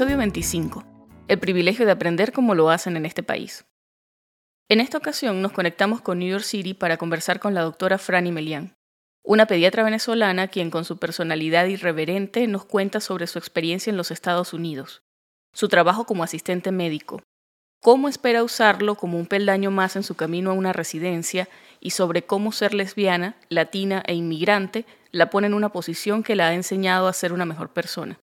Episodio 25. El privilegio de aprender como lo hacen en este país. En esta ocasión nos conectamos con New York City para conversar con la doctora Franny Melian, una pediatra venezolana quien con su personalidad irreverente nos cuenta sobre su experiencia en los Estados Unidos, su trabajo como asistente médico, cómo espera usarlo como un peldaño más en su camino a una residencia y sobre cómo ser lesbiana, latina e inmigrante la pone en una posición que la ha enseñado a ser una mejor persona.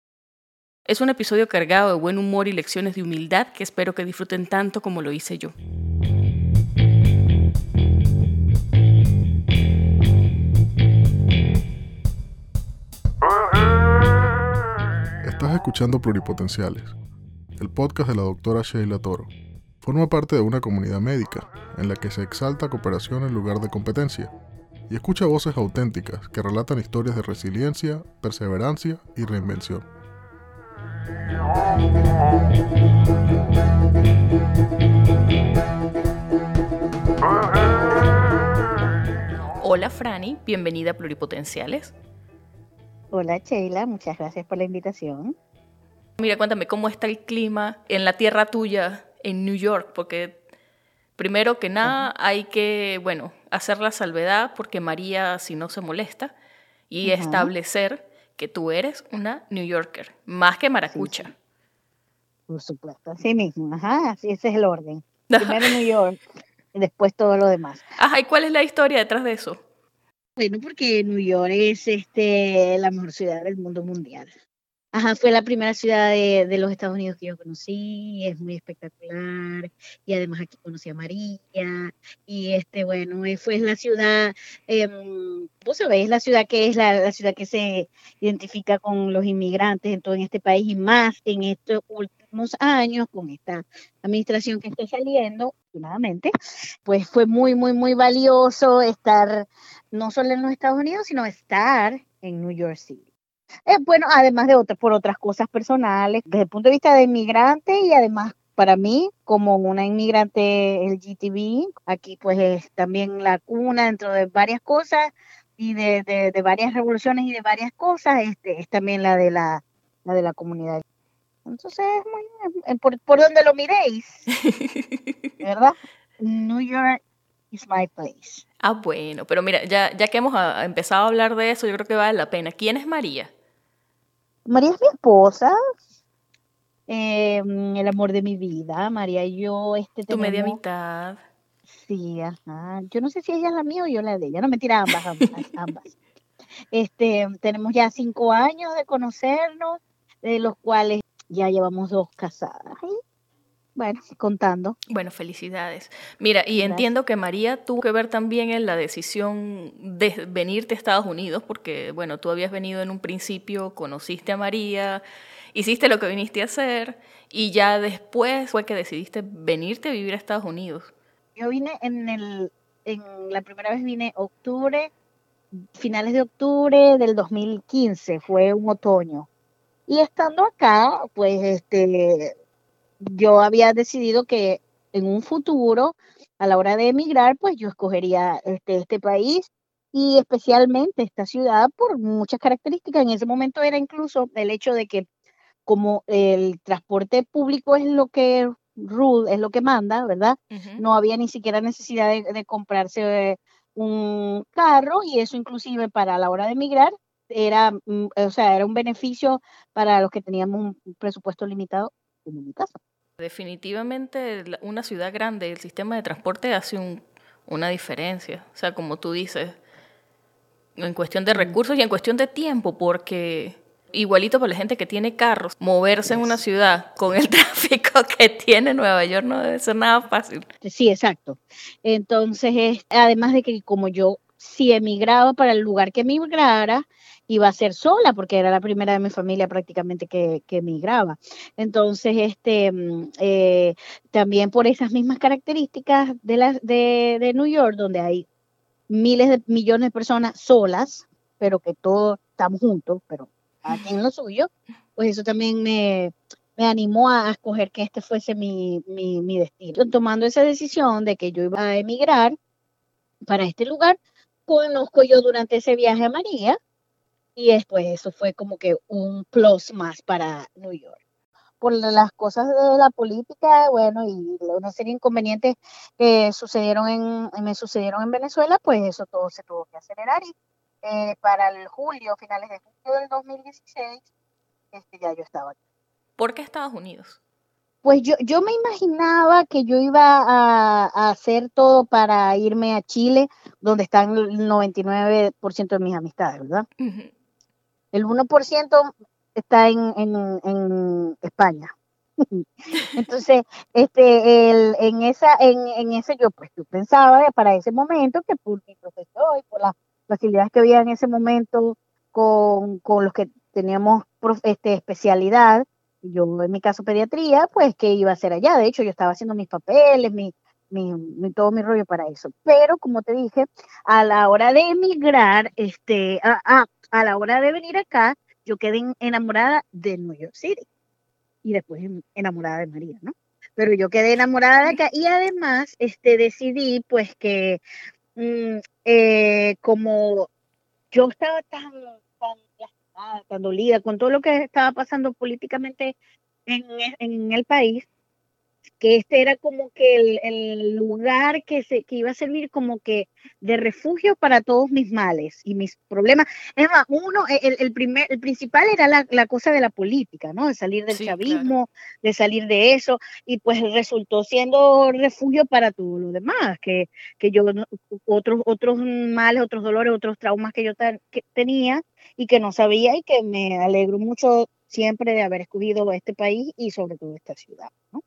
Es un episodio cargado de buen humor y lecciones de humildad que espero que disfruten tanto como lo hice yo. Estás escuchando Pluripotenciales, el podcast de la doctora Sheila Toro. Forma parte de una comunidad médica en la que se exalta cooperación en lugar de competencia y escucha voces auténticas que relatan historias de resiliencia, perseverancia y reinvención. Hola Franny, bienvenida a Pluripotenciales. Hola Sheila, muchas gracias por la invitación. Mira, cuéntame cómo está el clima en la tierra tuya, en New York, porque primero que nada hay que, bueno, hacer la salvedad porque María si no se molesta y establecer que tú eres una New Yorker, más que maracucha. Por supuesto, así mismo, ajá, así ese es el orden. Primero New York y después todo lo demás. Ajá, ¿y cuál es la historia detrás de eso? Bueno, porque New York es este, la mejor ciudad del mundo mundial. Ajá, fue la primera ciudad de, los Estados Unidos que yo conocí, es muy espectacular, y además aquí conocí a María, y este, bueno, eh, fue la ciudad, eh, vos sabés, la ciudad que es la, ciudad que se identifica con los inmigrantes en todo este país, y más en estos últimos años, con esta administración que está saliendo, afortunadamente, pues fue muy, muy, muy valioso estar no solo en los Estados Unidos, sino estar en New York City. Eh, bueno, además de otras, por otras cosas personales, desde el punto de vista de inmigrante y además para mí, como una inmigrante LGTB, aquí pues es también la cuna dentro de varias cosas y de, de, varias revoluciones y de varias cosas, este, es también la de la, la de la comunidad. Entonces, muy, por, por donde lo miréis, ¿verdad? New York is my place. Ah, bueno, pero mira, ya, ya que hemos ah, empezado a hablar de eso, yo creo que vale la pena. ¿Quién es María? María es mi esposa, em, el amor de mi vida. María y yo, este Tu media mitad. Sí, ajá. Yo no sé si ella es la mía o yo la de ella. No, mentira, ambas, ambas, ambas. Este, tenemos ya cinco años de conocernos, de los cuales ya llevamos dos casadas bueno, contando. Bueno, felicidades. Mira, y entiendo que María tuvo que ver también en la decisión de venirte a Estados Unidos, porque, bueno, tú habías venido en un principio, conociste a María, hiciste lo que viniste a hacer, y ya después fue que decidiste venirte a vivir a Estados Unidos. Yo vine en el, en la primera vez vine octubre, finales de octubre del 2015, fue un otoño. Y estando acá, pues, este, yo había decidido que en un futuro, a la hora de emigrar, pues yo escogería este, este país y especialmente esta ciudad por muchas características. En ese momento era incluso el hecho de que como el transporte público es lo que rule, es lo que manda, ¿verdad? No había ni siquiera necesidad de, comprarse un carro y eso inclusive para la hora de emigrar era, mm, o sea, era un beneficio para los que teníamos un presupuesto limitado como mi casa. Definitivamente una ciudad grande, el sistema de transporte hace una diferencia. O sea, como tú dices, en cuestión de recursos y en cuestión de tiempo, porque igualito para la gente que tiene carros, moverse en una ciudad con el tráfico que tiene Nueva York no debe ser nada fácil. Sí, exacto. Entonces, además de que como yo si emigraba para el lugar que emigrara, iba a ser sola porque era la primera de mi familia prácticamente que, que emigraba. Entonces, este, mm, eh, también por esas mismas características de, la, de, de New York, donde hay miles de millones de personas solas, pero que todos estamos juntos, pero aquí en lo suyo, pues eso también me, me animó a escoger que este fuese mi, mi, mi destino. Tomando esa decisión de que yo iba a emigrar para este lugar, conozco yo durante ese viaje a María y después eso fue como que un plus más para New York. por las cosas de la política, bueno, y una serie de inconvenientes que sucedieron en, me sucedieron en Venezuela, pues eso todo se tuvo que acelerar y eh, para el julio, finales de julio del 2016, este, ya yo estaba aquí. ¿Por qué Estados Unidos? Pues yo, yo me imaginaba que yo iba a, hacer todo para irme a Chile, donde están el 99% de mis amistades, ¿verdad? El 1% está en, en, España. Entonces, este, el, en esa, en, en ese yo pues yo pensaba para ese momento que por mi profesor y por las facilidades que había en ese momento con, con los que teníamos este, especialidad, yo en mi caso pediatría, pues que iba a hacer allá. De hecho, yo estaba haciendo mis papeles, mi, mi, todo mi rollo para eso. Pero como te dije, a la hora de emigrar, este, a, a, la hora de venir acá, yo quedé enamorada de New York City y después enamorada de María, ¿no? Pero yo quedé enamorada de acá y además este, decidí pues que mm, eh, como yo estaba tan, tan tan dolida con todo lo que estaba pasando políticamente en, en el país, que este era como que el, lugar que, se, que iba a servir como que de refugio para todos mis males y mis problemas. Es más, uno, el, el primer, el principal era la, la, cosa de la política, ¿no? De salir del chavismo, de salir de eso, y pues resultó siendo refugio para todo lo demás, que, que yo, otros, otros males, otros dolores, otros traumas que yo tenía y que no sabía y que me alegro mucho siempre de haber escogido este país y sobre todo esta ciudad, ¿no?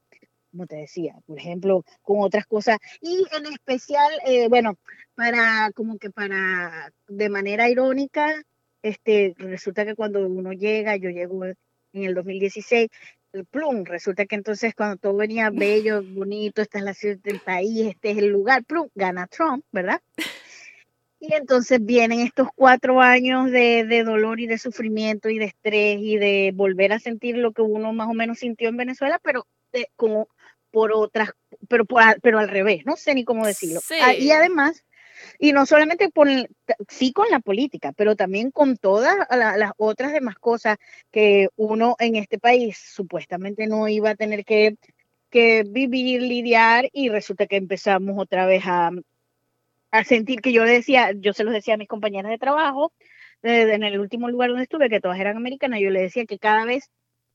Como te decía, por ejemplo, con otras cosas. Y en especial, eh, bueno, para como que para, de manera irónica, este, resulta que cuando uno llega, yo llego en el 2016, el plum, resulta que entonces cuando todo venía bello, bonito, esta es la ciudad del país, este es el lugar, plum, gana Trump, ¿verdad? Y entonces vienen estos cuatro años de, de, dolor y de sufrimiento y de estrés y de volver a sentir lo que uno más o menos sintió en Venezuela, pero de, como por otras, pero, pero al revés, no sé ni cómo decirlo. Ah, y además, y no solamente por, sí con la política, pero también con todas las otras demás cosas que uno en este país supuestamente no iba a tener que, que vivir, lidiar, y resulta que empezamos otra vez a, a sentir que yo decía, yo se los decía a mis compañeras de trabajo, en el último lugar donde estuve, que todas eran americanas, yo le decía que cada vez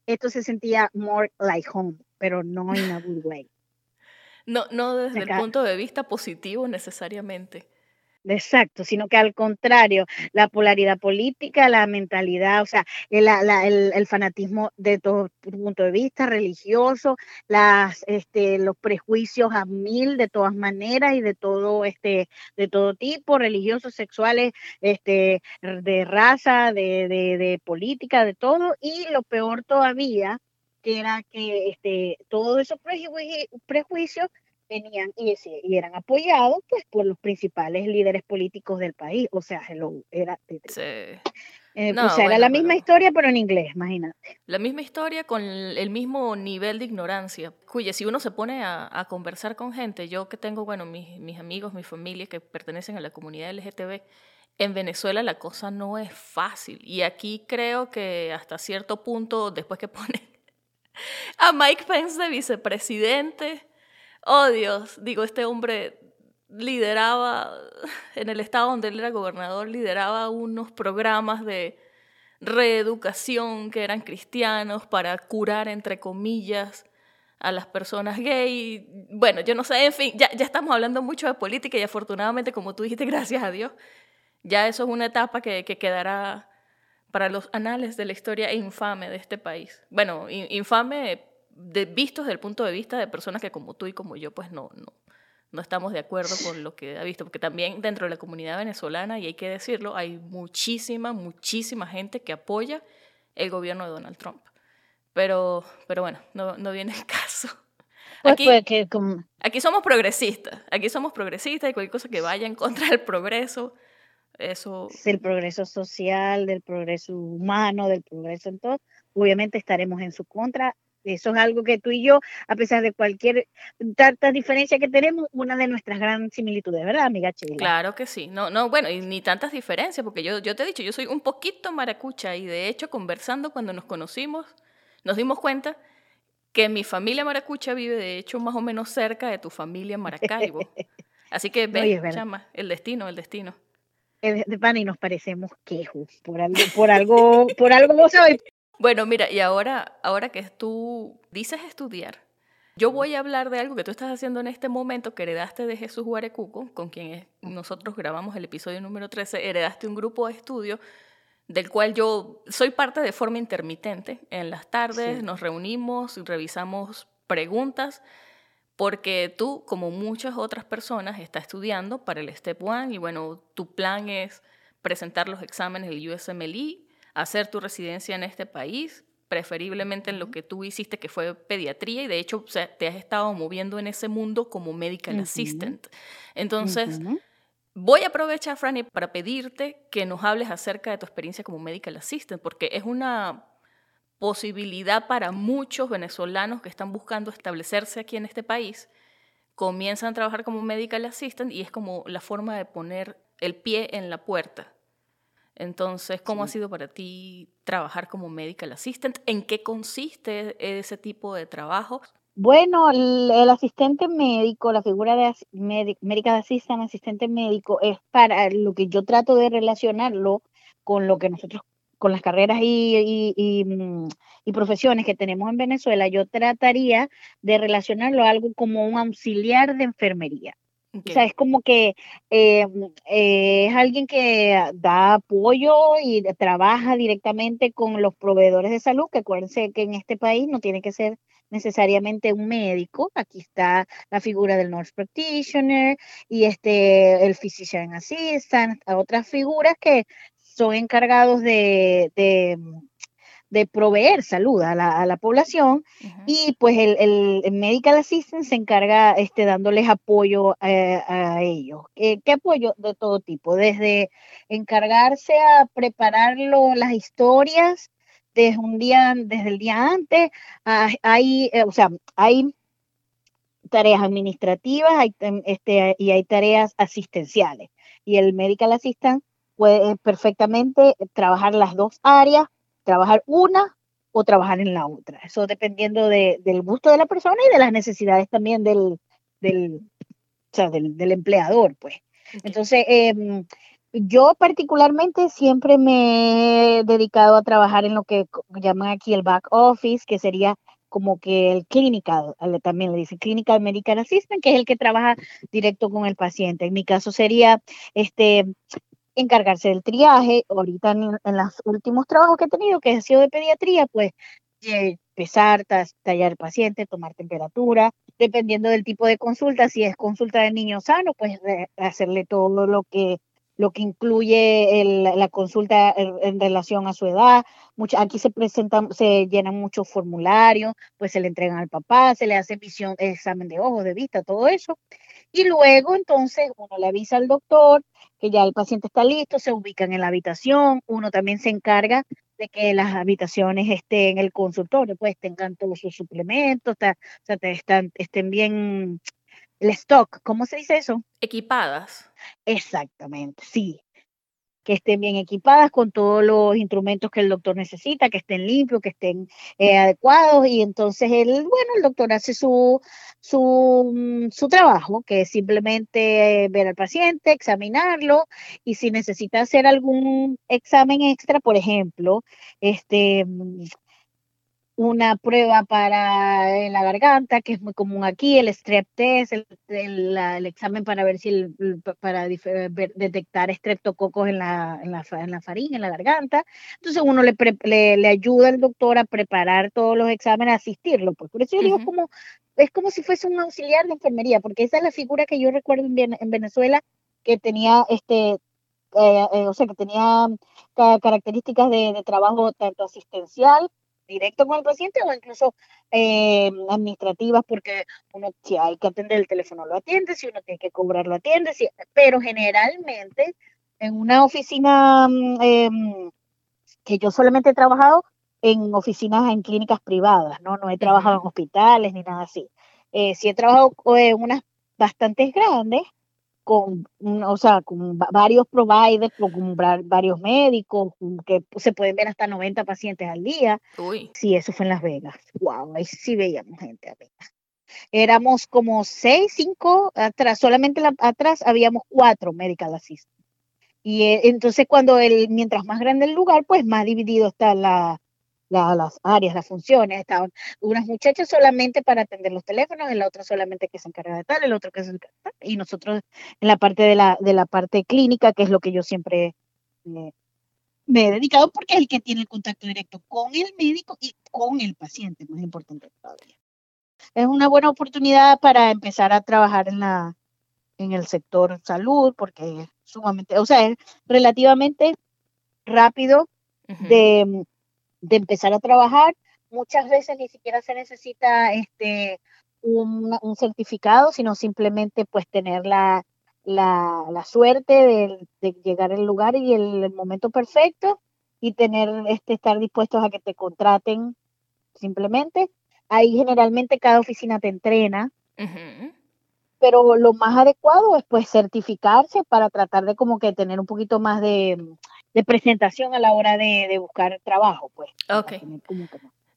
esto se sentía more like home pero no en a good way. No, no desde el punto de vista positivo necesariamente. Exacto, sino que al contrario, la polaridad política, la mentalidad, o sea, el, el, fanatismo de todo punto de vista religioso, las, este, los prejuicios a mil de todas maneras y de todo, este, de todo tipo, religiosos, sexuales, este, de raza, de, de, de política, de todo, y lo peor todavía, que era que este, todos esos prejuicios venían y, y, eran apoyados pues por los principales líderes políticos del país. O sea, era, sí. Eh, o sea, era la misma historia, pero en inglés, imagínate. La misma historia con el mismo nivel de ignorancia. Cuya, si uno se pone a, conversar con gente, yo que tengo, bueno, mis, mis amigos, mi familia que pertenecen a la comunidad LGTB, en Venezuela la cosa no es fácil. Y aquí creo que hasta cierto punto, después que ponen a Mike Pence de vicepresidente. Oh Dios, digo, este hombre lideraba, en el estado donde él era gobernador, lideraba unos programas de reeducación que eran cristianos para curar, entre comillas, a las personas gay. Bueno, yo no sé, en fin, ya, ya estamos hablando mucho de política y afortunadamente, como tú dijiste, gracias a Dios, ya eso es una etapa que, que quedará para los anales de la historia infame de este país. Bueno, infame de, visto desde el punto de vista de personas que como tú y como yo, pues no, no, no estamos de acuerdo con lo que ha visto, porque también dentro de la comunidad venezolana, y hay que decirlo, hay muchísima, muchísima gente que apoya el gobierno de Donald Trump. Pero, pero bueno, no, no viene el caso. Pues aquí, aquí somos progresistas, aquí somos progresistas y cualquier cosa que vaya en contra del progreso, eso... Del progreso social, del progreso humano, del progreso en todo, obviamente estaremos en su contra. Eso es algo que tú y yo, a pesar de cualquier tanta diferencia que tenemos, una de nuestras grandes similitudes, ¿verdad, amiga Chile? Claro que sí. No, no, bueno, y ni tantas diferencias, porque yo, yo te he dicho, yo soy un poquito maracucha y de hecho conversando cuando nos conocimos, nos dimos cuenta que mi familia maracucha vive de hecho más o menos cerca de tu familia Maracaibo. Así que ve, chama, el destino, el destino. De pan y nos parecemos quejos por algo, por algo, por algo, sabes. Bueno, mira, y ahora, ahora que tú dices estudiar, yo voy a hablar de algo que tú estás haciendo en este momento que heredaste de Jesús Guarecuco, con quien nosotros grabamos el episodio número 13, heredaste un grupo de estudio del cual yo soy parte de forma intermitente. En las tardes nos reunimos y revisamos preguntas porque tú, como muchas otras personas, estás estudiando para el Step One y bueno, tu plan es presentar los exámenes del USMLE, hacer tu residencia en este país, preferiblemente en lo que tú hiciste, que fue pediatría, y de hecho te has estado moviendo en ese mundo como medical assistant. Entonces, Voy a aprovechar, Franny, para pedirte que nos hables acerca de tu experiencia como medical assistant, porque es una posibilidad para muchos venezolanos que están buscando establecerse aquí en este país. Comienzan a trabajar como medical assistant y es como la forma de poner el pie en la puerta. Entonces, ¿cómo ha sido para ti trabajar como medical assistant? ¿En qué consiste ese tipo de trabajo? Bueno, el, asistente médico, la figura de medical assistant, asistente médico, es para lo que yo trato de relacionarlo con lo que nosotros, con las carreras y, y, mm, profesiones que tenemos en Venezuela, yo trataría de relacionarlo a algo como un auxiliar de enfermería. O sea, es como que eh, es alguien que da apoyo y trabaja directamente con los proveedores de salud, que acuérdense que en este país no tiene que ser necesariamente un médico. Aquí está la figura del nurse practitioner y este, el physician assistant, otras figuras que son encargados de, proveer salud a la, a la población y pues el, el, medical assistant se encarga este, dándoles apoyo eh, a, ellos. ¿Qué, apoyo? De todo tipo, desde encargarse a preparar las historias desde un día, desde el día antes, ah, hay, eh, o sea, hay tareas administrativas hay, este, y hay tareas asistenciales. Y el medical assistant puede perfectamente trabajar las dos áreas, trabajar una o trabajar en la otra. Eso dependiendo de, del gusto de la persona y de las necesidades también del, del, o sea, del, del empleador, pues. Entonces, eh, yo particularmente siempre me he dedicado a trabajar en lo que llaman aquí el back office, que sería como que el clinical, también le dicen clinical medical assistant, que es el que trabaja directo con el paciente. En mi caso sería este encargarse del triaje. Ahorita en, los últimos trabajos que he tenido, que ha sido de pediatría, pues pesar, tallar el paciente, tomar temperatura, dependiendo del tipo de consulta, si es consulta de niño sano, pues hacerle todo lo que lo que incluye la consulta en, relación a su edad. aquí se presentan, se llenan muchos formularios, pues se le entregan al papá, se le hace visión, examen de ojos, de vista, todo eso. Y luego entonces uno le avisa al doctor que ya el paciente está listo, se ubican en la habitación, uno también se encarga de que las habitaciones estén en el consultorio, pues tengan todos sus suplementos, o sea, están, estén bien el stock, ¿cómo se dice eso? Equipadas. Exactamente, sí. Que estén bien equipadas con todos los instrumentos que el doctor necesita, que estén limpios, que estén eh, adecuados. Y entonces él, bueno, el doctor hace su, su, mm, su trabajo, que es simplemente ver al paciente, examinarlo y si necesita hacer algún examen extra, por ejemplo, este mm, una prueba para la garganta, que es muy común aquí, el strep test, el, el, examen para ver si el, para detectar estreptococos en la, en, la, en la faringe, en la garganta. Entonces uno le, le, ayuda al doctor a preparar todos los exámenes, a asistirlo. Pues. Por eso yo digo como, es como si fuese un auxiliar de enfermería, porque esa es la figura que yo recuerdo en, en Venezuela que tenía este eh, eh, o sea, que tenía características de, de trabajo tanto asistencial directo con el paciente o incluso eh, administrativas porque uno si hay que atender el teléfono lo atiende, si uno tiene que cobrar lo atiende, pero generalmente en una oficina mm, em, que yo solamente he trabajado en oficinas en clínicas privadas, no, no he trabajado en hospitales ni nada así. Eh, sí he trabajado en unas bastante grandes, con, o sea, con varios providers, con varios médicos, que se pueden ver hasta 90 pacientes al día. Uy. Sí, eso fue en Las Vegas. Wow, ahí sí veíamos gente. Éramos como seis, cinco atrás, solamente atrás habíamos cuatro medical assistants. Y eh, entonces cuando el, mientras más grande el lugar, pues más dividido está la, las áreas, las funciones. Estaban unas muchachas solamente para atender los teléfonos, el otro solamente que se encarga de tal, el otro que se encarga de tal, y nosotros en la parte de la, de la parte clínica, que es lo que yo siempre me he dedicado, porque es el que tiene el contacto directo con el médico y con el paciente, más importante todavía. Es una buena oportunidad para empezar a trabajar en la en el sector salud, porque es sumamente, o sea, es relativamente rápido de de empezar a trabajar. Muchas veces ni siquiera se necesita este, un, certificado, sino simplemente pues tener la, la, suerte de, llegar al lugar y el, momento perfecto y tener este, estar dispuestos a que te contraten simplemente. Ahí generalmente cada oficina te entrena, pero lo más adecuado es pues certificarse para tratar de como que tener un poquito más de, de presentación a la hora de, buscar trabajo, pues. Ok.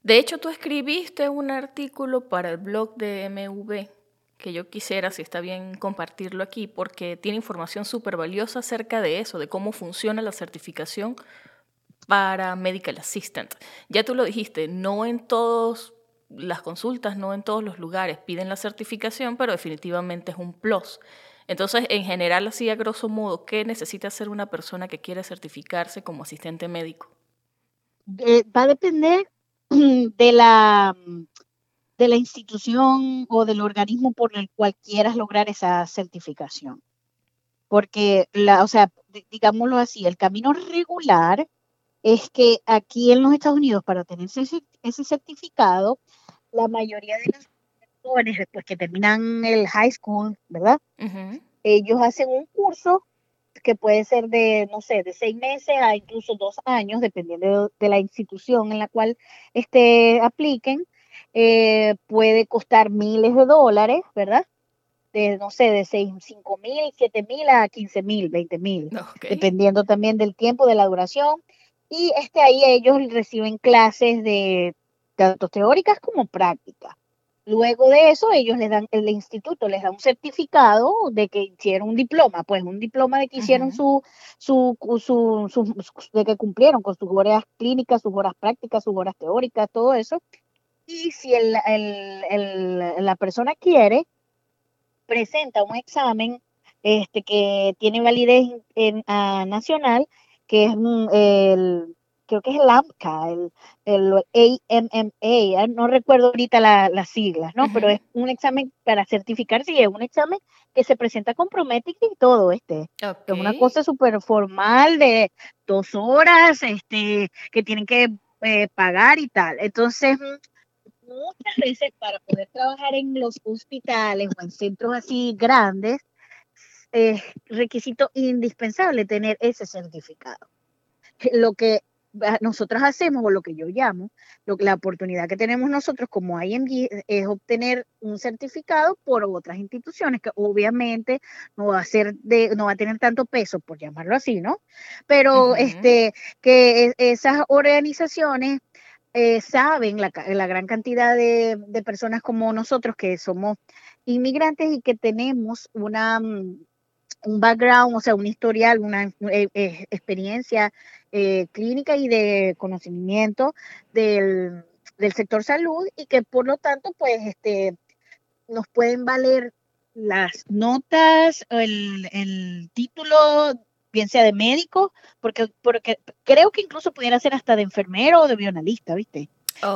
De hecho, tú escribiste un artículo para el blog de MV que yo quisiera, si está bien, compartirlo aquí, porque tiene información súper valiosa acerca de eso, de cómo funciona la certificación para Medical Assistant. Ya tú lo dijiste, no en todas las consultas, no en todos los lugares piden la certificación, pero definitivamente es un plus. Entonces, en general, así a grosso modo, ¿qué necesita hacer una persona que quiere certificarse como asistente médico? va a depender de la, de la institución o del organismo por el cual quieras lograr esa certificación. Porque, la, o sea, digámoslo así, el camino regular es que aquí en los Estados Unidos, para tener ese, ese certificado, la mayoría de los jóvenes después que terminan el high school, ¿verdad? Ellos hacen un curso que puede ser de, no sé, de seis meses a incluso dos años, dependiendo de, la institución en la cual este, apliquen. Eh, puede costar miles de dólares, ¿verdad? De, no sé, de seis, cinco mil, siete mil a quince mil, veinte mil, dependiendo también del tiempo, de la duración. Y este, ahí ellos reciben clases de tanto teóricas como prácticas. Luego de eso, ellos les dan, el instituto les da un certificado de que hicieron un diploma, pues un diploma de que hicieron su, su, su, de que cumplieron con sus horas clínicas, sus horas prácticas, sus horas teóricas, todo eso. Y si el, el, la persona quiere, presenta un examen este, que tiene validez en, nacional, que es el creo que es el AMCA, el, el AMMA, no recuerdo ahorita las siglas, ¿no? Pero es un examen para certificarse y es un examen que se presenta con Prometic y todo, este. Es una cosa súper formal de dos horas, este, que tienen que eh, pagar y tal. Entonces, muchas veces para poder trabajar en los hospitales o en centros así grandes, es requisito indispensable tener ese certificado. Lo que nosotros hacemos, o lo que yo llamo, lo, la oportunidad que tenemos nosotros como IMG es obtener un certificado por otras instituciones, que obviamente no va a ser de, no va a tener tanto peso, por llamarlo así, ¿no? Pero este, que e, esas organizaciones eh, saben la, la, gran cantidad de, de personas como nosotros que somos inmigrantes y que tenemos una mm, un background, o sea, un historial, una eh, eh, experiencia eh, clínica y de conocimiento del, sector salud y que por lo tanto, pues, este, nos pueden valer las notas, el, el título, bien sea de médico, porque, porque creo que incluso pudiera ser hasta de enfermero o de bionalista, ¿viste?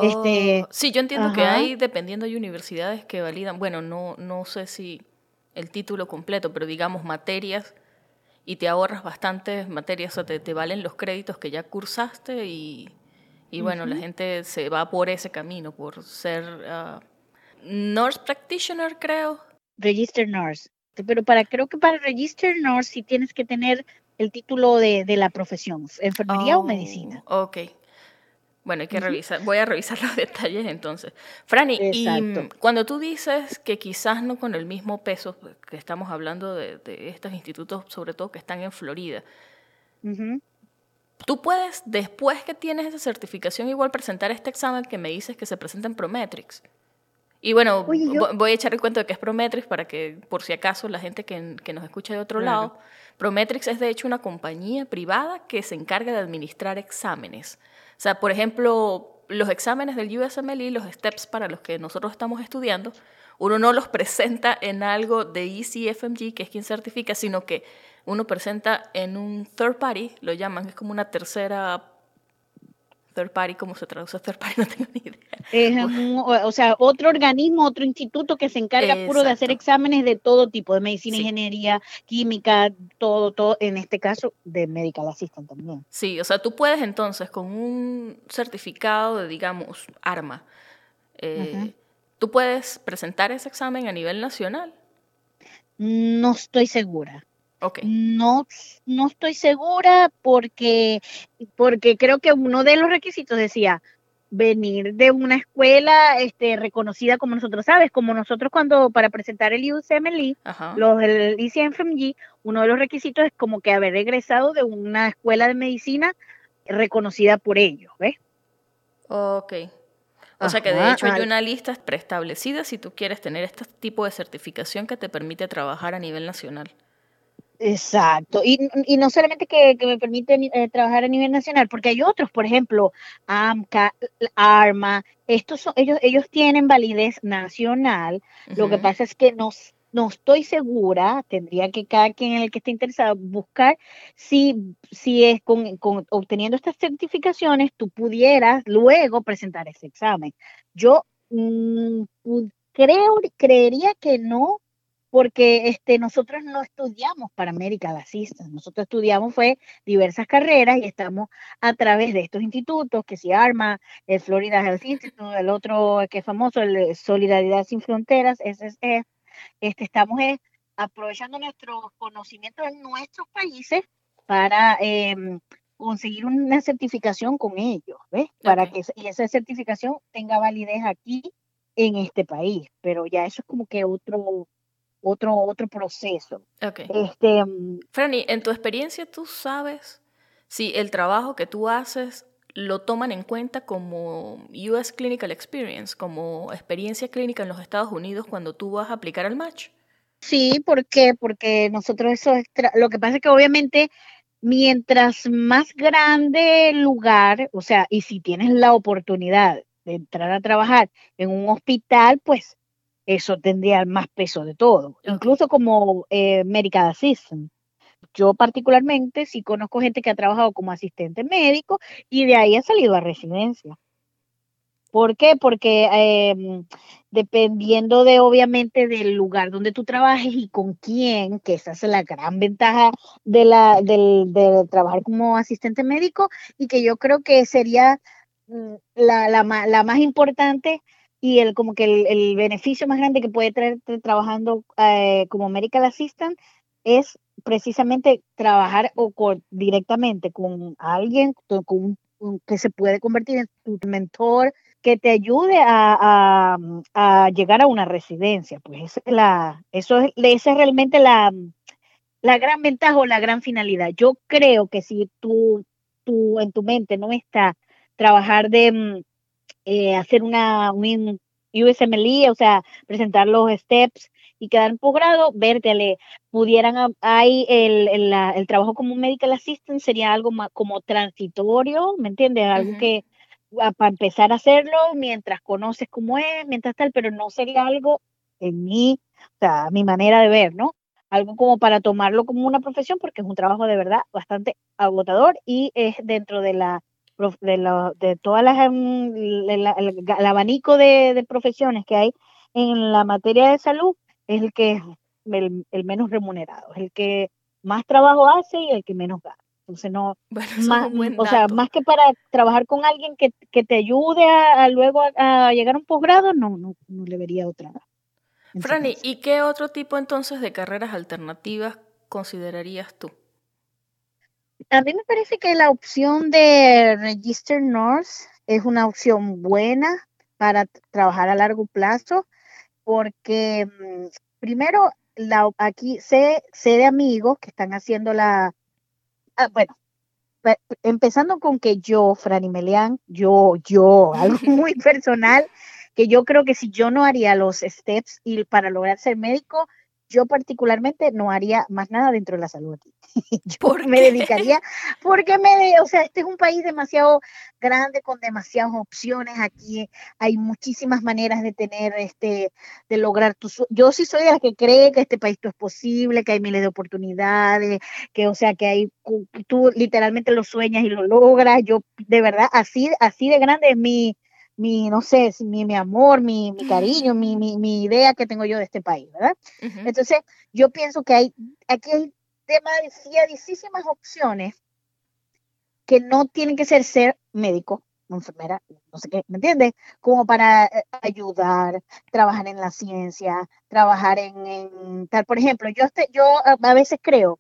este, oh, sí, yo entiendo que hay, dependiendo de universidades que validan, bueno, no, no sé si el título completo, pero digamos materias y te ahorras bastantes materias, o te, te valen los créditos que ya cursaste y, y bueno, la gente se va por ese camino, por ser uh, nurse practitioner, creo. Register nurse. Pero para creo que para register nurse sí tienes que tener el título de, de la profesión, enfermería o medicina. Ok. Bueno, hay que revisar, voy a revisar los detalles entonces. Franny, y cuando tú dices que quizás no con el mismo peso que estamos hablando de, estos institutos, sobre todo que están en Florida, tú puedes, después que tienes esa certificación, igual presentar este examen que me dices que se presenta en Prometrics. Y bueno, voy a echar el cuento de que es Prometrics para que, por si acaso, la gente que, nos escucha de otro lado, Prometrics es de hecho una compañía privada que se encarga de administrar exámenes. Sea, por ejemplo, los exámenes del USMLE, los STEPS para los que nosotros estamos estudiando, uno no los presenta en algo de ECFMG, que es quien certifica, sino que uno presenta en un third party, lo llaman, es como una tercera Third party, ¿cómo se traduce third party? No tengo ni idea. o sea, otro organismo, otro instituto que se encarga puro de hacer exámenes de todo tipo, de medicina, ingeniería, química, todo, todo, en este caso de medical assistant también. Sí, o sea, tú puedes entonces con un certificado de, digamos, arma, eh, tú puedes presentar ese examen a nivel nacional. No estoy segura. No, no estoy segura porque, porque creo que uno de los requisitos decía venir de una escuela este, reconocida como nosotros, ¿sabes? Como nosotros cuando para presentar el UCMLE, los el ICMFMG, uno de los requisitos es como que haber egresado de una escuela de medicina reconocida por ellos, ¿ves? Ok. O sea que de hecho hay una lista preestablecida si tú quieres tener este tipo de certificación que te permite trabajar a nivel nacional. Exacto, y, y no solamente que, me permite eh, trabajar a nivel nacional, porque hay otros, por ejemplo, AMCA, ARMA, estos son, ellos, ellos tienen validez nacional, lo que pasa es que no, no estoy segura, tendría que cada quien en el que esté interesado buscar si, si es con, con obteniendo estas certificaciones, tú pudieras luego presentar ese examen. Yo mm, creo, creería que no, porque este, nosotros no estudiamos para Medical Assistance, nosotros estudiamos fue diversas carreras y estamos a través de estos institutos, que si ARMA, el Florida Health Institute, el otro que es famoso, el Solidaridad Sin Fronteras, SSF, este, estamos eh, aprovechando nuestros conocimientos en nuestros países para em, conseguir una certificación con ellos, ¿ves? Para que y esa certificación tenga validez aquí en este país, pero ya eso es como que otro otro, otro proceso. Okay. Este, mm, Franny, en tu experiencia, ¿tú sabes si el trabajo que tú haces lo toman en cuenta como US Clinical Experience, como experiencia clínica en los Estados Unidos cuando tú vas a aplicar al match? Sí, ¿por qué? Porque nosotros eso es, lo que pasa es que obviamente mientras más grande el lugar, o sea, y si tienes la oportunidad de entrar a trabajar en un hospital, pues eso tendría más peso de todo, incluso como eh, medical assistant. Yo particularmente sí conozco gente que ha trabajado como asistente médico y de ahí ha salido a residencia. ¿Por qué? Porque em, dependiendo de, obviamente, del lugar donde tú trabajes y con quién, que esa es la gran ventaja de, la, del, de trabajar como asistente médico y que yo creo que sería mm, la, la, la más importante y el como que el, beneficio más grande que puede traer trabajando eh, como medical assistant es precisamente trabajar o directamente con alguien con, que se puede convertir en tu mentor, que te ayude a, llegar a una residencia. Pues esa es la, eso es, esa es realmente la, la gran ventaja o la gran finalidad. Yo creo que si tú, tú en tu mente no está trabajar de mm, eh, hacer una un USMLE, o sea, presentar los steps y quedar en posgrado, vértele, pudieran, hay el, el, el, trabajo como medical assistant sería algo más como transitorio, ¿me entiendes? Algo que para empezar a hacerlo mientras conoces cómo es, mientras tal, pero no sería algo en mí, o sea, mi manera de ver, ¿no? Algo como para tomarlo como una profesión, porque es un trabajo de verdad bastante agotador y es dentro de la de, la, de todas las em, el, abanico de, profesiones que hay en la materia de salud es el que es el, menos remunerado, es el que más trabajo hace y el que menos gana. Entonces no, más, o sea, más que para trabajar con alguien que, te ayude a, luego a, llegar a un posgrado, no, no, no le vería otra. Franny, ¿y qué otro tipo entonces de carreras alternativas considerarías tú? A mí me parece que la opción de Register Nurse, es una opción buena para trabajar a largo plazo, porque mm, primero, la, aquí sé, sé de amigos que están haciendo la, ah, bueno, empezando con que yo, Franny Melian, yo, yo, algo muy personal, que yo creo que si yo no haría los steps y para lograr ser médico, yo particularmente no haría más nada dentro de la salud aquí. yo me dedicaría, porque me, o sea, este es un país demasiado grande con demasiadas opciones. Aquí hay muchísimas maneras de tener, este, de lograr tu, yo sí soy de las que cree que este país es posible, que hay miles de oportunidades, que, o sea, que hay, tú literalmente lo sueñas y lo logras. Yo, de verdad, así, así de grande es mi, mi, no sé, mi, mi amor, mi, mi cariño, mi, mi, mi, idea que tengo yo de este país, ¿verdad? Entonces, yo pienso que hay, aquí hay demasiadísimas opciones que no tienen que ser ser médico, enfermera, no sé qué, ¿me entiendes? Como para eh, ayudar, trabajar en la ciencia, trabajar en, tal. Por ejemplo, yo, este, yo a, veces creo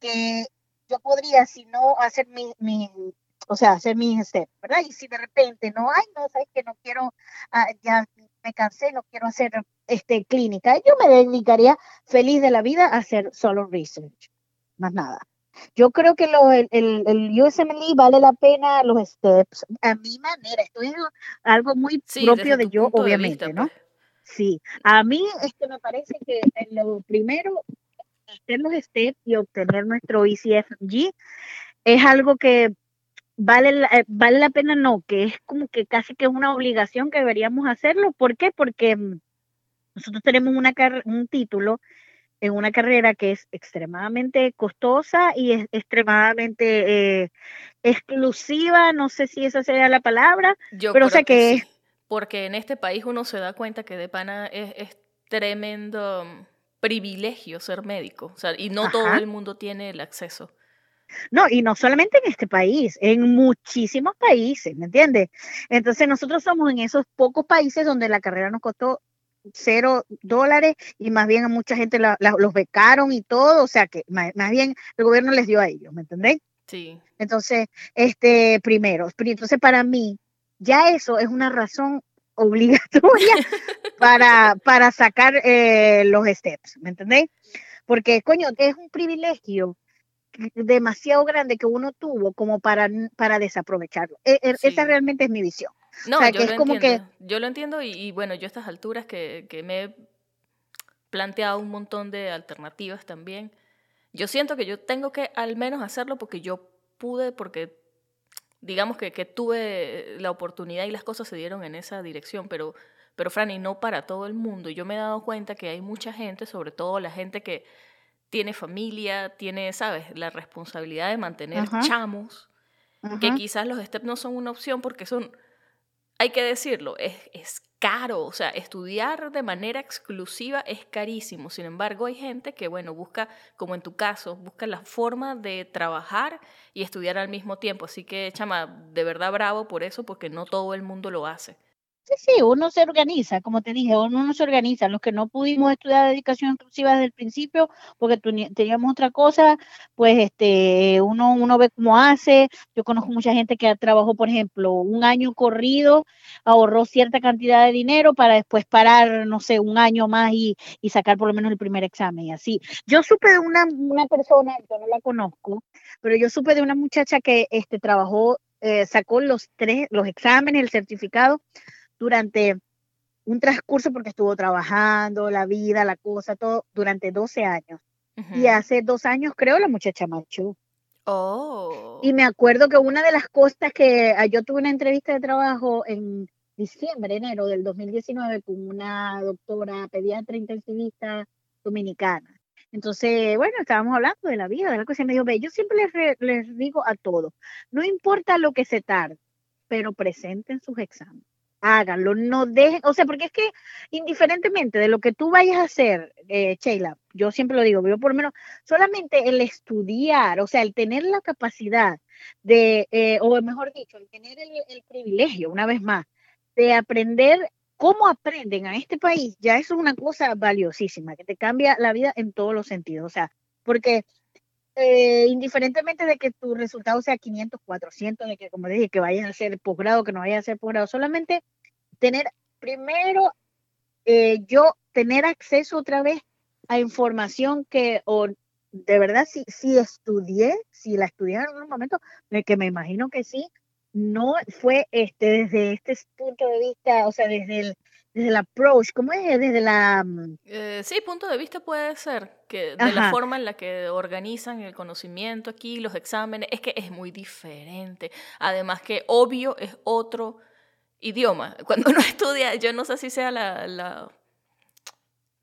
que yo podría, si no hacer mi, mi, o sea, hacer mis steps, ¿verdad? Y si de repente no hay, no, sabes que no quiero, ah, ya me cansé, no quiero hacer este, clínica, yo me dedicaría feliz de la vida a hacer solo research, más nada. Yo creo que lo, el, el, USMLE vale la pena los steps a mi manera. Esto es algo muy propio de yo, obviamente, ¿no? Pues. Sí, a mí este, me parece que lo primero, hacer los steps y obtener nuestro ECFG es algo que vale la, eh, vale la pena, no, que es como que casi que es una obligación que deberíamos hacerlo. ¿Por qué? Porque mm, nosotros tenemos una un título en una carrera que es extremadamente costosa y es extremadamente eh, exclusiva, no sé si esa sería la palabra, pero sé que, Porque en este país uno se da cuenta que de pana es, tremendo mm, privilegio ser médico, o sea, y no todo el mundo tiene el acceso. No, y no solamente en este país, en muchísimos países, ¿me entiendes? Entonces nosotros somos en esos pocos países donde la carrera nos costó cero dólares y más bien a mucha gente los becaron y todo, o sea que más, bien el gobierno les dio a ellos, ¿me entendéis? Sí. Entonces, este, primero, entonces para mí, ya eso es una razón obligatoria para, para sacar eh, los steps, ¿me entendéis? Porque, coño, es un privilegio demasiado grande que uno tuvo como para, para desaprovecharlo. E, e, esa realmente es mi visión. No, yo, lo como entiendo. que... yo lo entiendo y, bueno, yo a estas alturas que, que, me he planteado un montón de alternativas también, yo siento que yo tengo que al menos hacerlo porque yo pude, porque digamos que, que tuve la oportunidad y las cosas se dieron en esa dirección, pero, pero Franny, no para todo el mundo. Yo me he dado cuenta que hay mucha gente, sobre todo la gente que tiene familia, tiene, ¿sabes?, la responsabilidad de mantener chamos, que quizás los STEP no son una opción porque son, hay que decirlo, es, es caro, o sea, estudiar de manera exclusiva es carísimo. Sin embargo, hay gente que, bueno, busca, como en tu caso, busca la forma de trabajar y estudiar al mismo tiempo. Así que, chama, de verdad bravo por eso, porque no todo el mundo lo hace. Sí, sí, uno se organiza, como te dije, uno no se organiza. Los que no pudimos estudiar dedicación exclusiva desde el principio, porque teníamos otra cosa, pues este, uno, uno ve cómo hace. Yo conozco mucha gente que trabajó, por ejemplo, un año corrido, ahorró cierta cantidad de dinero para después parar, no sé, un año más y, y sacar por lo menos el primer examen y así. Yo supe de una, una persona, yo no la conozco, pero yo supe de una muchacha que este, trabajó, eh, sacó los tres, los exámenes, el certificado durante un transcurso porque estuvo trabajando, la vida, la cosa, todo, durante 12 años. Y hace dos años, creo, la muchacha marchó. Oh. Y me acuerdo que una de las cosas que ah, yo tuve una entrevista de trabajo en diciembre, enero del 2019 con una doctora pediatra intensivista dominicana. Entonces, bueno, estábamos hablando de la vida, de la cosa, y me dijo, ve, yo siempre les, les digo a todos, no importa lo que se tarde, pero presenten sus exámenes háganlo, no dejen, o sea, porque es que indiferentemente de lo que tú vayas a hacer, eh, Sheila, yo siempre lo digo, yo por lo menos, solamente el estudiar, o sea, el tener la capacidad de, eh, o mejor dicho, el tener el, el, privilegio, una vez más, de aprender cómo aprenden a este país, ya eso es una cosa valiosísima, que te cambia la vida en todos los sentidos, o sea, porque eh, indiferentemente de que tu resultado sea 500, 400, de que como dije, que vayas a hacer posgrado, que no vayas a hacer posgrado, solamente tener primero eh, yo tener acceso otra vez a información que o de verdad si, si estudié, si la estudié en algún momento, de que me imagino que sí, no fue este desde este punto de vista, o sea, desde el desde el approach, ¿cómo es? Desde la... Mm, eh, sí, punto de vista puede ser, que de la forma en la que organizan el conocimiento aquí, los exámenes, es que es muy diferente. Además que obvio es otro idioma. Cuando uno estudia, yo no sé si sea la, la,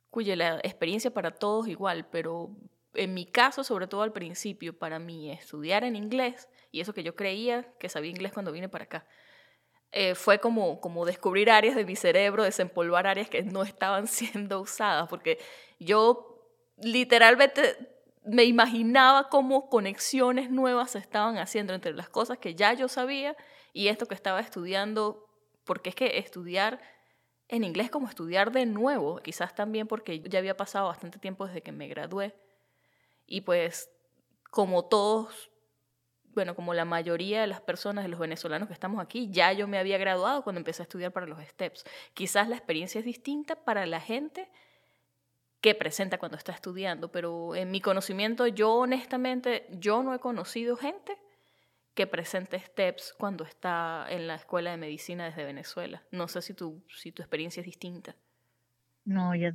cuya la experiencia para todos igual, pero en mi caso, sobre todo al principio, para mí estudiar en inglés, y eso que yo creía que sabía inglés cuando vine para acá, eh, fue como, como descubrir áreas de mi cerebro, desempolvar áreas que no estaban siendo usadas, porque yo literalmente me imaginaba cómo conexiones nuevas se estaban haciendo entre las cosas que ya yo sabía y esto que estaba estudiando, porque es que estudiar en inglés como estudiar de nuevo, quizás también porque ya había pasado bastante tiempo desde que me gradué y pues como todos bueno, como la mayoría de las personas, de los venezolanos que estamos aquí, ya yo me había graduado cuando empecé a estudiar para los STEPS. Quizás la experiencia es distinta para la gente que presenta cuando está estudiando, pero en mi conocimiento yo honestamente, yo no he conocido gente que presente STEPS cuando está en la escuela de medicina desde Venezuela. No sé si tu, si tu experiencia es distinta. No, yo,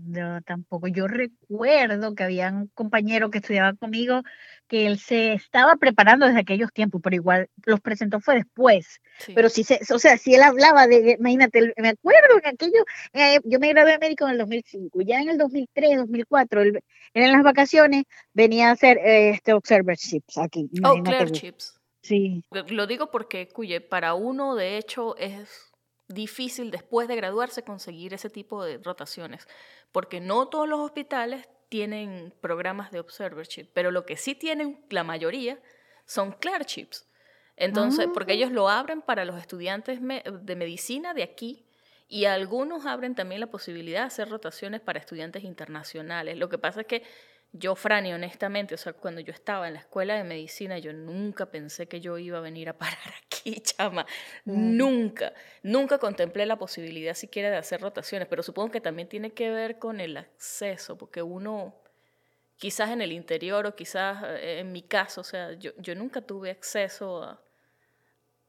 tampoco. Yo recuerdo que había un compañero que estudiaba conmigo que él se estaba preparando desde aquellos tiempos, pero igual los presentó fue después. Pero sí, se, o sea, si él hablaba de, imagínate, me acuerdo en aquello, eh, yo me gradué de médico en el 2005, ya en el 2003, 2004, él, en las vacaciones venía a hacer eh, este observerships aquí. Oh. Sí. Lo digo porque, cuye, para uno de hecho es difícil después de graduarse conseguir ese tipo de rotaciones, porque no todos los hospitales tienen programas de observership, pero lo que sí tienen la mayoría son clerkships. Entonces, porque ellos lo abren para los estudiantes de medicina de aquí y algunos abren también la posibilidad de hacer rotaciones para estudiantes internacionales. Lo que pasa es que yo, Franny, honestamente, o sea, cuando yo estaba en la escuela de medicina, yo nunca pensé que yo iba a venir a parar aquí, chama. Nunca, nunca contemplé la posibilidad siquiera de hacer rotaciones, pero supongo que también tiene que ver con el acceso, porque uno, quizás en el interior o quizás eh, en mi caso, o sea, yo, yo nunca tuve acceso a,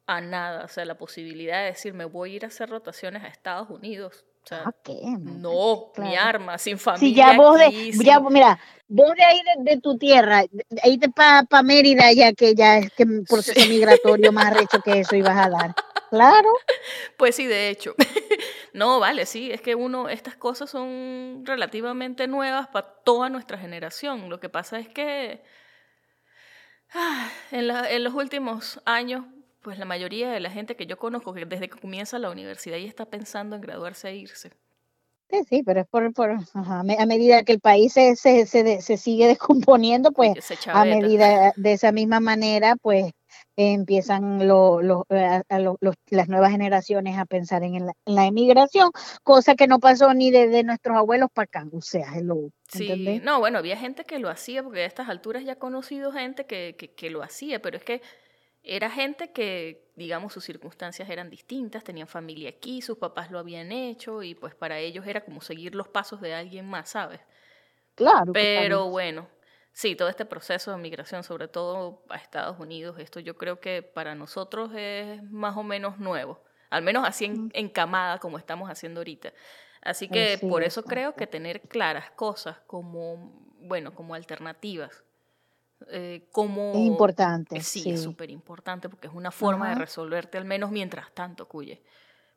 a nada, o sea, la posibilidad de decir, me voy a ir a hacer rotaciones a Estados Unidos Ah, no, mi arma, sin familia. Sí, ya vos de, ya, mira, vos de ahí de, tu tierra, ahí te para pa Mérida, ya que ya es que un proceso migratorio más recho que eso ibas a dar. Claro. Pues sí, de hecho. no, vale, sí, es que uno, estas cosas son relativamente nuevas para toda nuestra generación. Lo que pasa es que ah, en, en los últimos años pues la mayoría de la gente que yo conozco, que desde que comienza la universidad ya está pensando en graduarse e irse. Sí, sí, pero es por, por a medida que el país se, se, se, sigue descomponiendo, pues a medida de esa misma manera, pues empiezan lo, eh, las nuevas generaciones a pensar en la, emigración, cosa que no pasó ni desde nuestros abuelos para acá, o sea, es lo, Sí, no, bueno, había gente que lo hacía, porque a estas alturas ya he conocido gente que, que, que lo hacía, pero es que era gente que, digamos, sus circunstancias eran distintas, tenían familia aquí, sus papás lo habían hecho y pues para ellos era como seguir los pasos de alguien más, ¿sabes? Claro. Pero bueno, sí, todo este proceso de migración, sobre todo a Estados Unidos, esto yo creo que para nosotros es más o menos nuevo, al menos así en, en camada como estamos haciendo ahorita. Así que por eso creo que tener claras cosas como, bueno, como alternativas eh, como... Es importante. Sí, es súper importante porque es una forma de resolverte al menos mientras tanto, cuye.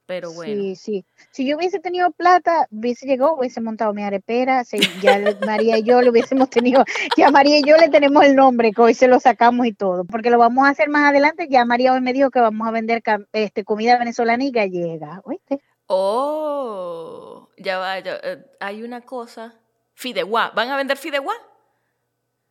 Pero bueno. Sí, sí. Si yo hubiese tenido plata, hubiese llegado, hubiese montado mi arepera, ya María y yo le hubiésemos tenido, ya María y yo le tenemos el nombre, que hoy se lo sacamos y todo, porque lo vamos a hacer más adelante, ya María hoy me dijo que vamos a vender este, comida venezolana y gallega, ¿oíste? Oh, ya va, eh, hay una cosa, fideuá, ¿van a vender fideuá?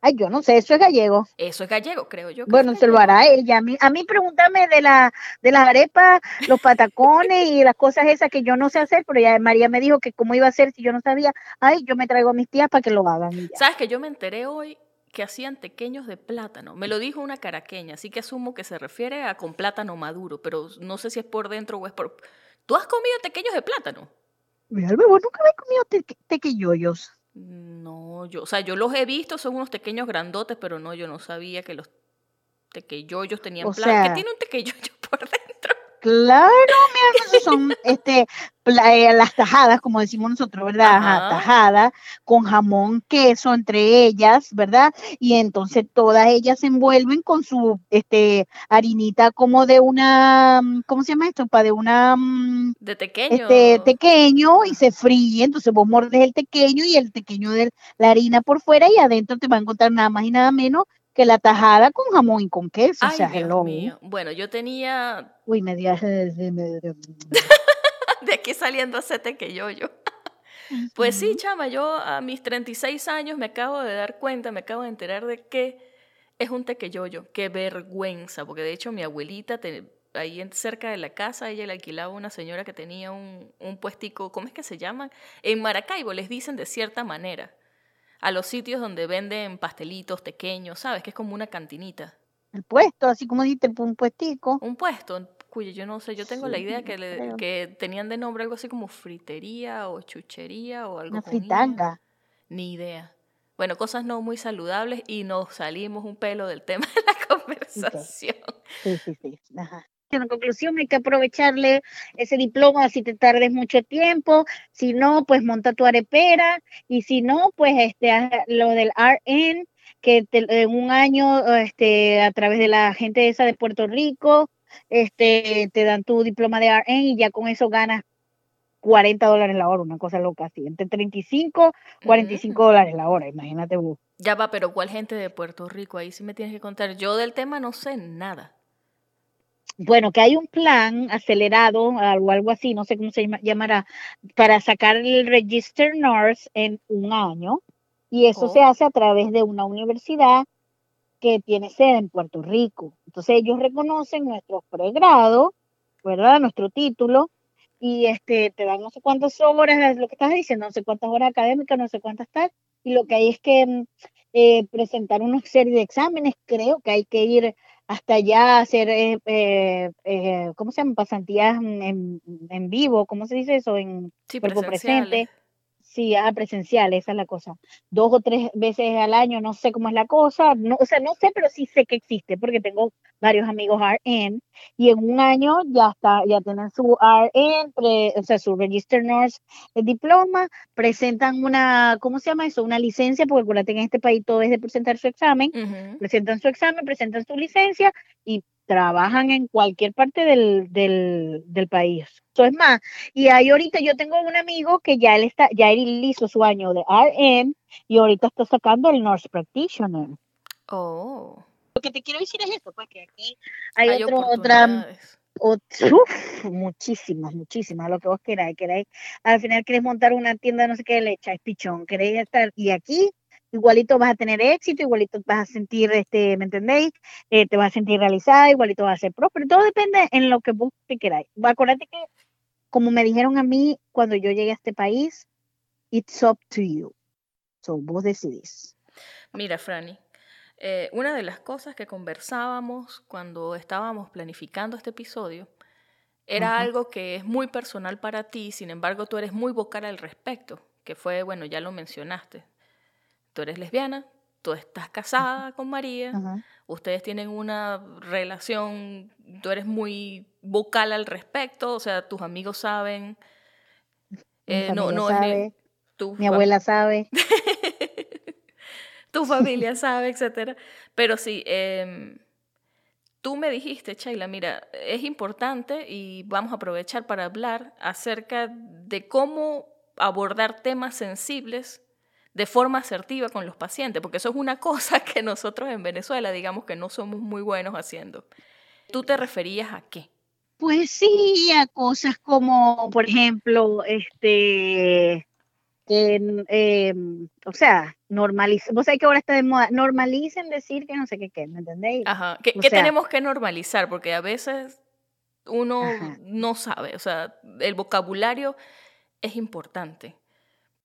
Ay, yo no sé, eso es gallego. Eso es gallego, creo yo. Bueno, se lo hará ella. A mí, a mí pregúntame de la de las arepas, los patacones y las cosas esas que yo no sé hacer, pero ya María me dijo que cómo iba a hacer si yo no sabía. Ay, yo me traigo a mis tías para que lo hagan. ¿Sabes que yo me enteré hoy que hacían tequeños de plátano. Me lo dijo una caraqueña, así que asumo que se refiere a con plátano maduro, pero no sé si es por dentro o es por... ¿Tú has comido tequeños de plátano? Mira, nunca me he comido tequeyoyos. No, yo, o sea, yo los he visto, son unos pequeños grandotes, pero no, yo no sabía que los tequeyoyos tenían O plátano. ¿Qué tiene un tequeyoyo por dentro? Claro, mi son este, eh, las tajadas, como decimos nosotros, ¿verdad? Ajá, tajada con jamón, queso entre ellas, ¿verdad? Y entonces todas ellas se envuelven con su este, harinita como de una, mm, ¿cómo se llama esto? Para de una, mm, De tequeño. este tequeño y se fríe, entonces vos mordes el tequeño y el tequeño de la harina por fuera y adentro te va a encontrar nada más y nada menos que la tajada con jamón y con queso, o Ay, sea, Dios hello. mío. Bueno, yo tenía Uy, me me dio- de aquí saliendo tequeyoyo. Pues sí, chama, yo a mis 36 años me acabo de dar cuenta, me acabo de enterar de que es un tequeyoyo. Qué vergüenza, porque de hecho mi abuelita, te- ahí en- cerca de la casa, ella le alquilaba a una señora que tenía un, un puestico, ¿cómo es que se llaman? En Maracaibo les dicen de cierta manera, a los sitios donde venden pastelitos pequeños, ¿sabes? Que es como una cantinita. el puesto, así como dijiste, un puestico. Un puesto, cuyo yo no sé, yo tengo la idea que, le- que tenían de nombre algo así como fritería o chuchería o algo Una fritanga. Ni idea. Bueno, cosas no muy saludables y nos salimos un pelo del tema de la conversación. Sí, sí, sí. Ajá. En conclusión, hay que aprovecharle ese diploma si te tardes mucho tiempo. Si no, pues monta tu arepera. Y si no, pues este, haz lo del RN, que te- en un año, este, a través de la gente esa de Puerto Rico, este, te dan tu diploma de RN y ya con eso ganas 40 dólares la hora, una cosa loca así. Entre 35, 45 dólares la hora, imagínate vos. Ya va, pero ¿cuál gente de Puerto Rico? Ahí sí me tienes que contar. Yo del tema no sé nada. Bueno, que hay un plan acelerado o algo así, no sé cómo se llama- llamará, para sacar el Register Nurse en un año. Y eso se Oh. hace a través de una universidad que tiene sede en Puerto Rico. Entonces ellos reconocen nuestros pregrados, ¿verdad? Nuestro título, y este te dan no sé cuántas horas, lo que estás diciendo, no sé cuántas horas académicas, no sé cuántas tal, y lo que hay es que mm, eh, presentar una serie de exámenes, creo que hay que ir hasta allá hacer, eh, eh, eh, ¿cómo se llama? Pasantías en, en- vivo, ¿cómo se dice eso? En Sí, cuerpo presente. Sí, ah, presencial, esa es la cosa. Dos o tres veces al año, no sé cómo es la cosa, no, o sea, no sé, pero sí sé que existe, porque tengo varios amigos RN, y en un año ya está, ya tienen su RN, pre- o sea, su Register Nurse eh, diploma, presentan una, ¿cómo se llama eso? Una licencia, porque acuérdate que en este país todo es de presentar su examen, Ujú. presentan su examen, presentan su licencia y trabajan en cualquier parte del, del, del país. Eso es más, y ahí ahorita yo tengo un amigo que ya él está, ya él hizo su año de RN y ahorita está sacando el Nurse Practitioner. Oh, Lo que te quiero decir es eso, pues que aquí hay, hay otro, otra, uf, muchísimas, muchísimas, lo que vos queráis, queráis, al final querés montar una tienda, no sé qué, le echáis pichón, queréis estar, y aquí igualito vas a tener éxito, igualito vas a sentir, este, ¿me entendéis? Eh, te vas a sentir realizada, igualito vas a ser próspero, todo depende en lo que vos te queráis. Acuérdate que, como me dijeron a mí cuando yo llegué a este país, it's up to you. So, vos decidís. Mira, Franny, eh, una de las cosas que conversábamos cuando estábamos planificando este episodio era algo que es muy personal para ti, sin embargo tú eres muy vocal al respecto, que fue, bueno, ya lo mencionaste. Tú eres lesbiana, tú estás casada con María, ustedes tienen una relación, tú eres muy vocal al respecto, o sea, tus amigos saben. Eh, no, no es ni- sabe, tu mi abuela sabe. tu familia sabe, etcétera. Pero sí, em, tú me dijiste, Sheila, mira, es importante y vamos a aprovechar para hablar acerca de cómo abordar temas sensibles de forma asertiva con los pacientes, porque eso es una cosa que nosotros en Venezuela, digamos que no somos muy buenos haciendo. ¿Tú te referías a qué? Pues sí, a cosas como, por ejemplo, este, que, eh, o sea, normalicen, vos sabés que ahora está de moda, normalicen decir que no sé qué, qué, ¿me entendéis? Ajá. ¿Qué, O qué sea- tenemos que normalizar? Porque a veces uno Ajá. no sabe, o sea, el vocabulario es importante.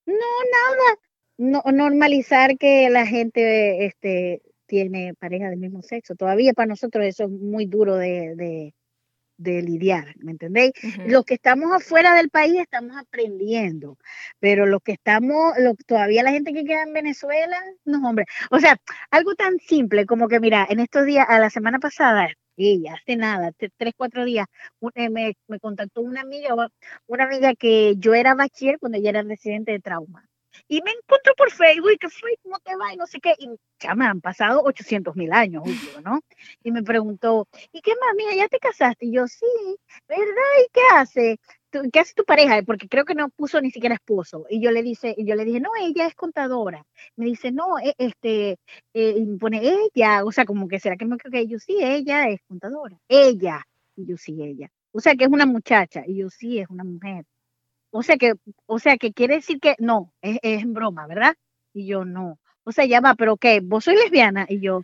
No, nada, normalizar que la gente este, tiene pareja del mismo sexo. Todavía para nosotros eso es muy duro de, de, lidiar, ¿me entendéis? Los que estamos afuera del país estamos aprendiendo, pero los que estamos, todavía la gente que queda en Venezuela, no, hombre. O sea, algo tan simple como que, mira, en estos días, a la semana pasada, ella, hace nada, tres, cuatro días, eh, me, me, contactó una amiga, una amiga que yo era bachiller cuando ella era residente de trauma. Y me encontró por Facebook, que fue, ¿cómo te va? Y no sé qué. Y ya me han pasado 800 mil años, ¿no? Y me preguntó, ¿y qué más, mía? ¿Ya te casaste? Y yo, sí, ¿verdad? ¿Y qué hace? ¿Qué hace tu pareja? Porque creo que no puso ni siquiera esposo. Y yo le dice, y yo le dije, no, ella es contadora. Me dice, no, e, este, eh, pone ella, o sea, como que será que creo que yo sí, ella es contadora. Ella. Y yo sí, ella. O sea, que es una muchacha. Y yo sí, es una mujer. O sea que, o sea que quiere decir que no, es, es en broma, ¿verdad? Y yo no. O sea, ya va, pero ¿qué? ¿Vos sois lesbiana? Y yo,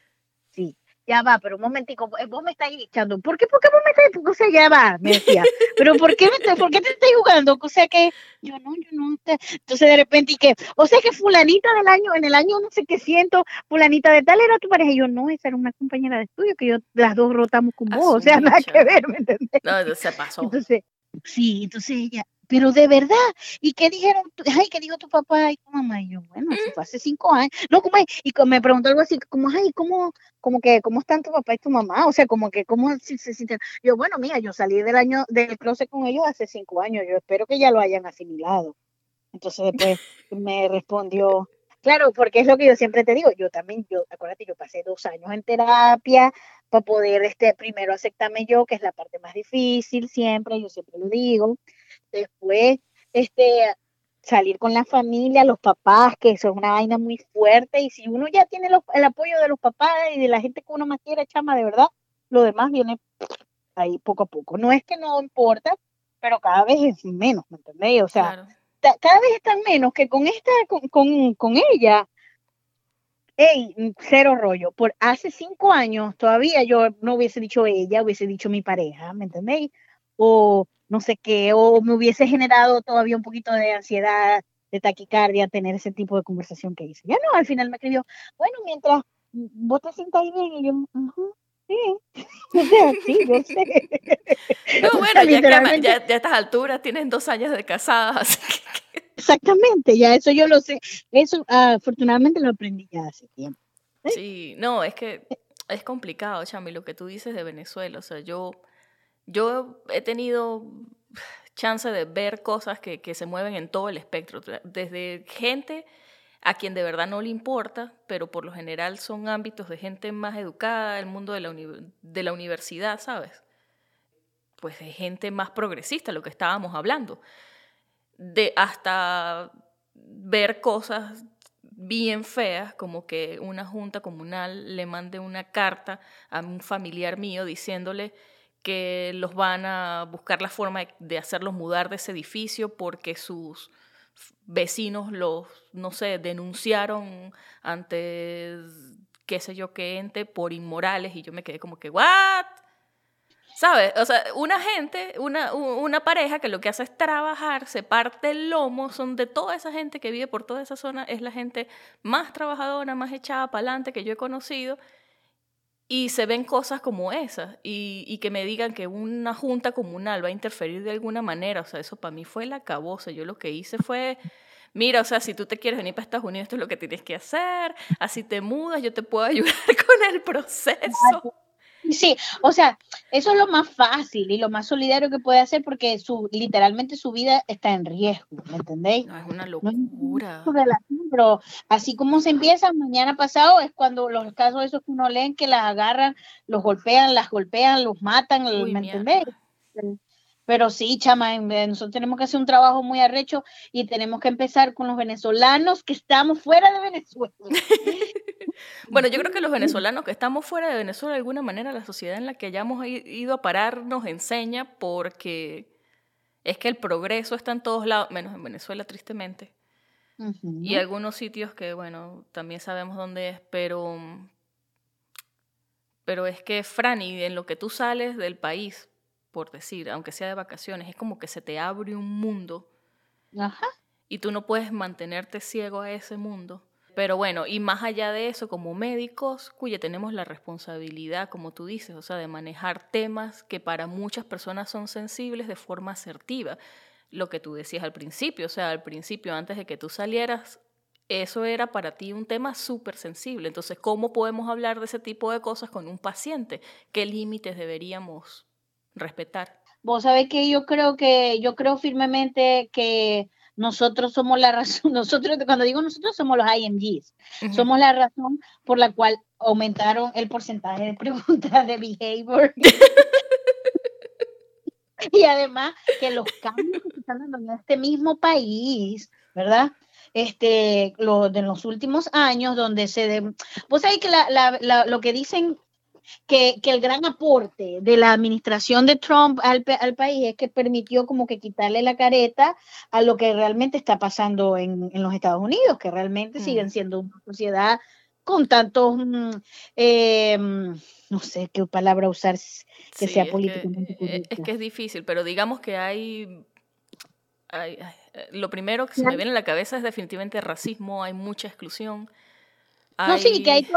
sí. Ya va, pero un momentico, eh, vos me estáis echando. ¿Por qué? ¿Por qué vos me estáis? O sea, ya va, me decía. Pero ¿por qué, me, ¿por qué te estáis jugando? O sea que yo no, yo no. Entonces de repente, ¿y qué? O sea que fulanita del año, en el año no sé qué siento, fulanita de tal era tu pareja. Y yo, no, esa era una compañera de estudio que yo, las dos rotamos con vos. O sea, nada que ver, ¿me entendés? No, se pasó. Entonces, sí, entonces ella, pero de verdad, ¿y qué dijeron? Ay, ¿qué dijo tu papá y tu mamá? Y yo, bueno, eso fue hace cinco años. No, ¿cómo es? Y me preguntó algo así, como, ay, ¿cómo, como que, cómo están tu papá y tu mamá? O sea, como que, ¿cómo se, se sienten? Yo, bueno, mira, yo salí del año, del closet con ellos hace cinco años, yo espero que ya lo hayan asimilado. Entonces después me respondió, claro, porque es lo que yo siempre te digo, yo también, yo, acuérdate, yo pasé dos años en terapia para poder, este, primero aceptarme yo, que es la parte más difícil siempre, yo siempre lo digo, después este, salir con la familia, los papás, que eso es una vaina muy fuerte, y si uno ya tiene el apoyo de los papás y de la gente que uno más quiere, chama, de verdad, lo demás viene ahí poco a poco. No es que no importa, pero cada vez es menos, ¿me entendéis? O sea, cada vez están menos que con esta, con, con, ella, hey, cero rollo. Por hace cinco años todavía yo no hubiese dicho ella, hubiese dicho mi pareja, ¿me entendéis? O no sé qué, o me hubiese generado todavía un poquito de ansiedad, de taquicardia, tener ese tipo de conversación que hice. Ya no, al final me escribió, bueno, mientras vos te sientas bien, y yo, sí, sí, yo sé. No, bueno, ya, ya, a estas alturas tienen dos años de casadas. Exactamente, ya eso yo lo sé. Eso afortunadamente lo aprendí ya hace tiempo. ¿eh? Sí, no, es que es complicado, Chami, lo que tú dices de Venezuela. O sea, yo yo he tenido chance de ver cosas que, se mueven en todo el espectro, desde gente a quien de verdad no le importa, pero por lo general son ámbitos de gente más educada, el mundo de la, de la universidad, ¿sabes? Pues de gente más progresista, lo que estábamos hablando, de hasta ver cosas bien feas, como que una junta comunal le mande una carta a un familiar mío diciéndole que los van a buscar la forma de, hacerlos mudar de ese edificio porque sus vecinos los, no sé, denunciaron ante qué sé yo qué ente por inmorales y yo me quedé como que, ¿what? ¿Sabes? O sea, una gente, una, una pareja que lo que hace es trabajar, se parte el lomo, son de toda esa gente que vive por toda esa zona, es la gente más trabajadora, más echada para adelante que yo he conocido y se ven cosas como esas y, que me digan que una junta comunal va a interferir de alguna manera, o sea, eso para mí fue la cabosa. Yo lo que hice fue, mira, o sea, si tú te quieres venir para Estados Unidos, esto es lo que tienes que hacer, así te mudas, yo te puedo ayudar con el proceso. Sí, o sea, eso es lo más fácil y lo más solidario que puede hacer porque su, literalmente su vida está en riesgo, ¿me entendéis? No, es una locura. pero así como se empieza, mañana pasado es cuando los casos esos que uno leen que las agarran, los golpean, las golpean, los matan, ¿me entendéis? Pero sí, chama, nosotros tenemos que hacer un trabajo muy arrecho y tenemos que empezar con los venezolanos que estamos fuera de Venezuela. bueno, yo creo que los venezolanos que estamos fuera de Venezuela, de alguna manera, la sociedad en la que hayamos ido a parar nos enseña porque es que el progreso está en todos lados, menos en Venezuela, tristemente. Y algunos sitios que, bueno, también sabemos dónde es, pero, pero es que, Franny, en lo que tú sales del país, por decir, aunque sea de vacaciones, es como que se te abre un mundo. Ajá. y tú no puedes mantenerte ciego a ese mundo. Pero bueno, y más allá de eso, como médicos, cuya tenemos la responsabilidad, como tú dices, o sea, de manejar temas que para muchas personas son sensibles de forma asertiva. Lo que tú decías al principio, o sea, al principio, antes de que tú salieras, eso era para ti un tema súper sensible. Entonces, ¿cómo podemos hablar de ese tipo de cosas con un paciente? ¿Qué límites deberíamos respetar? Vos sabés que yo creo que, yo creo firmemente que nosotros somos la razón, nosotros, cuando digo nosotros, somos los IMGs, somos la razón por la cual aumentaron el porcentaje de preguntas de behavior. y además que los cambios que se están dando en este mismo país, ¿verdad? Este, lo, de los últimos años, donde se... De, vos sabés que la, lo que dicen que, el gran aporte de la administración de Trump al, país es que permitió como que quitarle la careta a lo que realmente está pasando en, los Estados Unidos, que realmente siguen mm. siendo una sociedad con tantos, em, no sé qué palabra usar que sea políticamente es que, es que es difícil, pero digamos que hay lo primero que se me viene a la cabeza es definitivamente racismo, hay mucha exclusión, no, sí, que hay,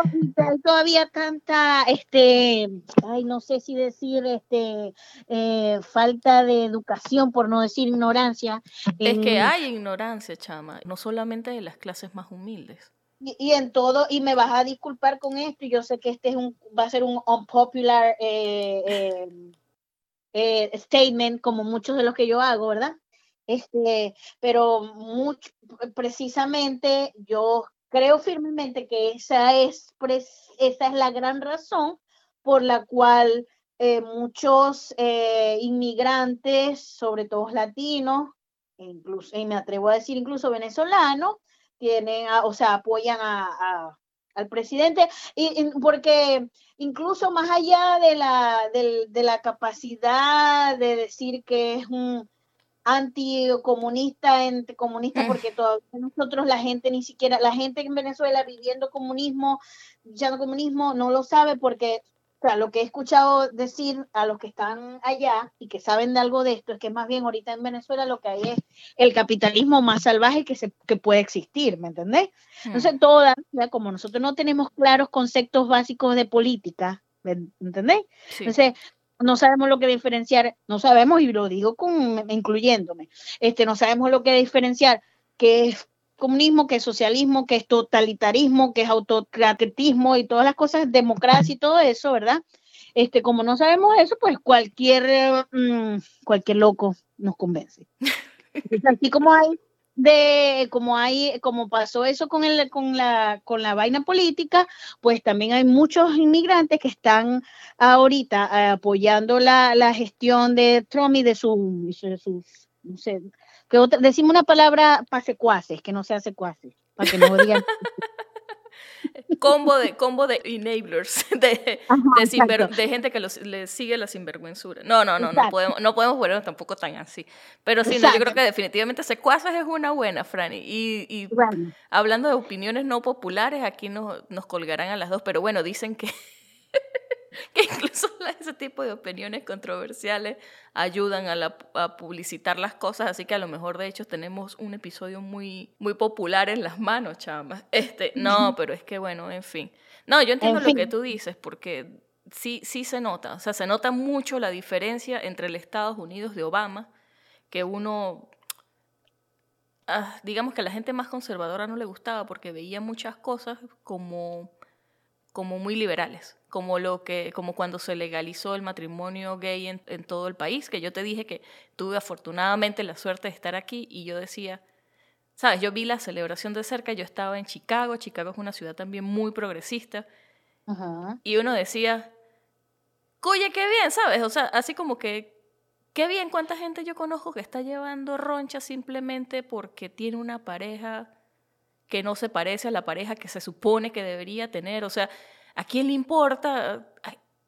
todavía tanta, este, ay, no sé si decir, este, eh, falta de educación, por no decir ignorancia. Es que hay ignorancia, chama, no solamente de las clases más humildes. Y, en todo, y me vas a disculpar con esto, y yo sé que este es un, va a ser un unpopular eh, eh, statement, como muchos de los que yo hago, ¿verdad? Este, pero mucho, precisamente yo creo firmemente que esa es, esa es la gran razón por la cual eh, muchos eh, inmigrantes, sobre todo latinos, e incluso, y me atrevo a decir incluso venezolanos, tienen, o sea, apoyan a, al presidente, y, porque incluso más allá de la, de la capacidad de decir que es un anticomunista, comunista, porque todavía nosotros la gente ni siquiera, la gente en Venezuela viviendo comunismo, ya no comunismo, no lo sabe porque o sea, lo que he escuchado decir a los que están allá y que saben de algo de esto es que más bien ahorita en Venezuela lo que hay es el capitalismo más salvaje que, se, que puede existir, ¿me entendés? Entonces, mm. todas, como nosotros no tenemos claros conceptos básicos de política, ¿me entendés? Entonces, no sabemos lo que diferenciar, no sabemos, y lo digo con, incluyéndome, este, no sabemos lo que diferenciar qué es comunismo, qué es socialismo, qué es totalitarismo, qué es autocratismo y todas las cosas, democracia y todo eso, ¿verdad? Este, como no sabemos eso, pues cualquier, mm, cualquier loco nos convence. así como hay de como hay como pasó eso con el con la con la vaina política pues también hay muchos inmigrantes que están ahorita apoyando la, la, gestión de Trump y de sus no sé que decimos una palabra para secuaces que no sea secuaces para que no digan combo de combo de enablers de, de, gente que los, le sigue la sinvergüenzura. No, no, no, no podemos, no podemos tampoco tan así. Pero sí, yo creo que definitivamente secuaces es una buena, Franny. Y, y hablando de opiniones no populares, aquí nos, nos colgarán a las dos, pero bueno, dicen que que incluso ese tipo de opiniones controversiales ayudan a, publicitar las cosas, así que a lo mejor de hecho tenemos un episodio muy, muy popular en las manos, chamas. Este, no, pero es que bueno, en fin. No, yo entiendo lo que tú dices, porque sí, sí se nota, o sea, se nota mucho la diferencia entre el Estados Unidos de Obama, que uno ah, digamos que a la gente más conservadora no le gustaba porque veía muchas cosas como, como muy liberales como lo que como cuando se legalizó el matrimonio gay en, en, todo el país que yo te dije que tuve afortunadamente la suerte de estar aquí y yo decía sabes yo vi la celebración de cerca yo estaba en Chicago Chicago es una ciudad también muy progresista y uno decía cuye qué bien sabes o sea así como que qué bien cuánta gente yo conozco que está llevando roncha simplemente porque tiene una pareja que no se parece a la pareja que se supone que debería tener o sea ¿A quién le importa?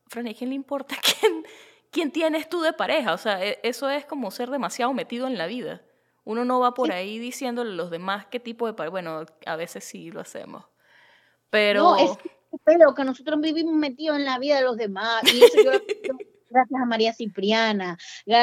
Fran, ¿a quién le importa quién, quién tienes tú de pareja? O sea, e, eso es como ser demasiado metido en la vida. Uno no va por ahí diciéndole a los demás qué tipo de pareja. Bueno, a veces sí lo hacemos. Pero. No, es que nosotros vivimos metidos en la vida de los demás. Y eso yo, gracias a María Cipriana.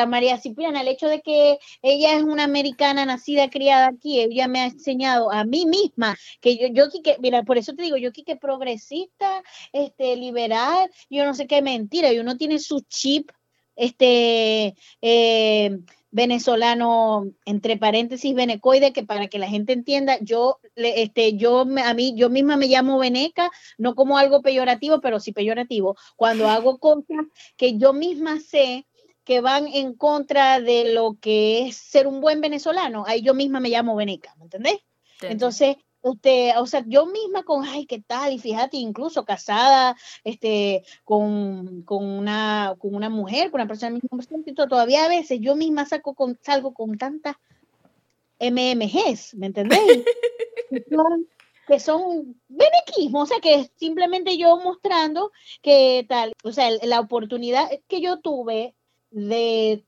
María Cipriana, el hecho de que ella es una americana nacida, criada aquí, ella me ha enseñado a mí misma que yo, yo que, mira, por eso te digo, yo que progresista, este, liberal, yo no sé qué mentira, y uno tiene su chip, este, eh, venezolano, entre paréntesis, venecoide, que para que la gente entienda, yo, este, yo, a mí, yo misma me llamo veneca, no como algo peyorativo, pero sí peyorativo, cuando hago cosas que yo misma sé que van en contra de lo que es ser un buen venezolano, ahí yo misma me llamo veneca, ¿me entendés? Entonces, Usted, o sea, yo misma con, ay, ¿qué tal? Y fíjate, incluso casada este, con, con, una, con una mujer, con una persona del mismo todavía a veces yo misma saco con, salgo con tantas MMGs, ¿me entendéis? que son benequismo, o sea, que simplemente yo mostrando que tal, o sea, la oportunidad que yo tuve de,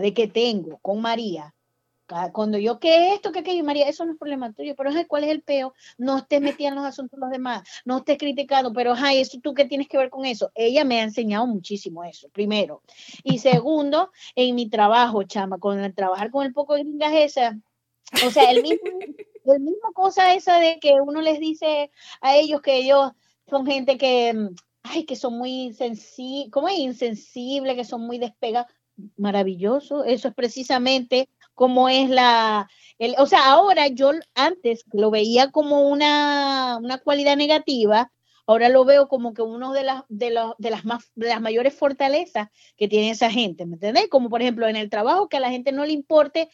de que tengo con María, cuando yo, ¿qué esto? ¿Qué aquello? María, eso no es problema tuyo, pero ¿cuál es el peo? No estés metida en los asuntos de los demás, no estés criticando, pero ay, ¿eso tú qué tienes que ver con eso? Ella me ha enseñado muchísimo eso, primero. Y segundo, en mi trabajo, chama, con el trabajar con el poco de gringas esa, o sea, el mismo, el mismo cosa esa de que uno les dice a ellos que ellos son gente que, ay, que son muy sensibles, como insensibles, que son muy despegados maravilloso. Eso es precisamente como es la, el, o sea, ahora yo antes lo veía como una, una cualidad negativa, ahora lo veo como que uno de las, de, los, de, las más, las mayores fortalezas que tiene esa gente, ¿me entendés? Como por ejemplo en el trabajo, que a la gente no le importe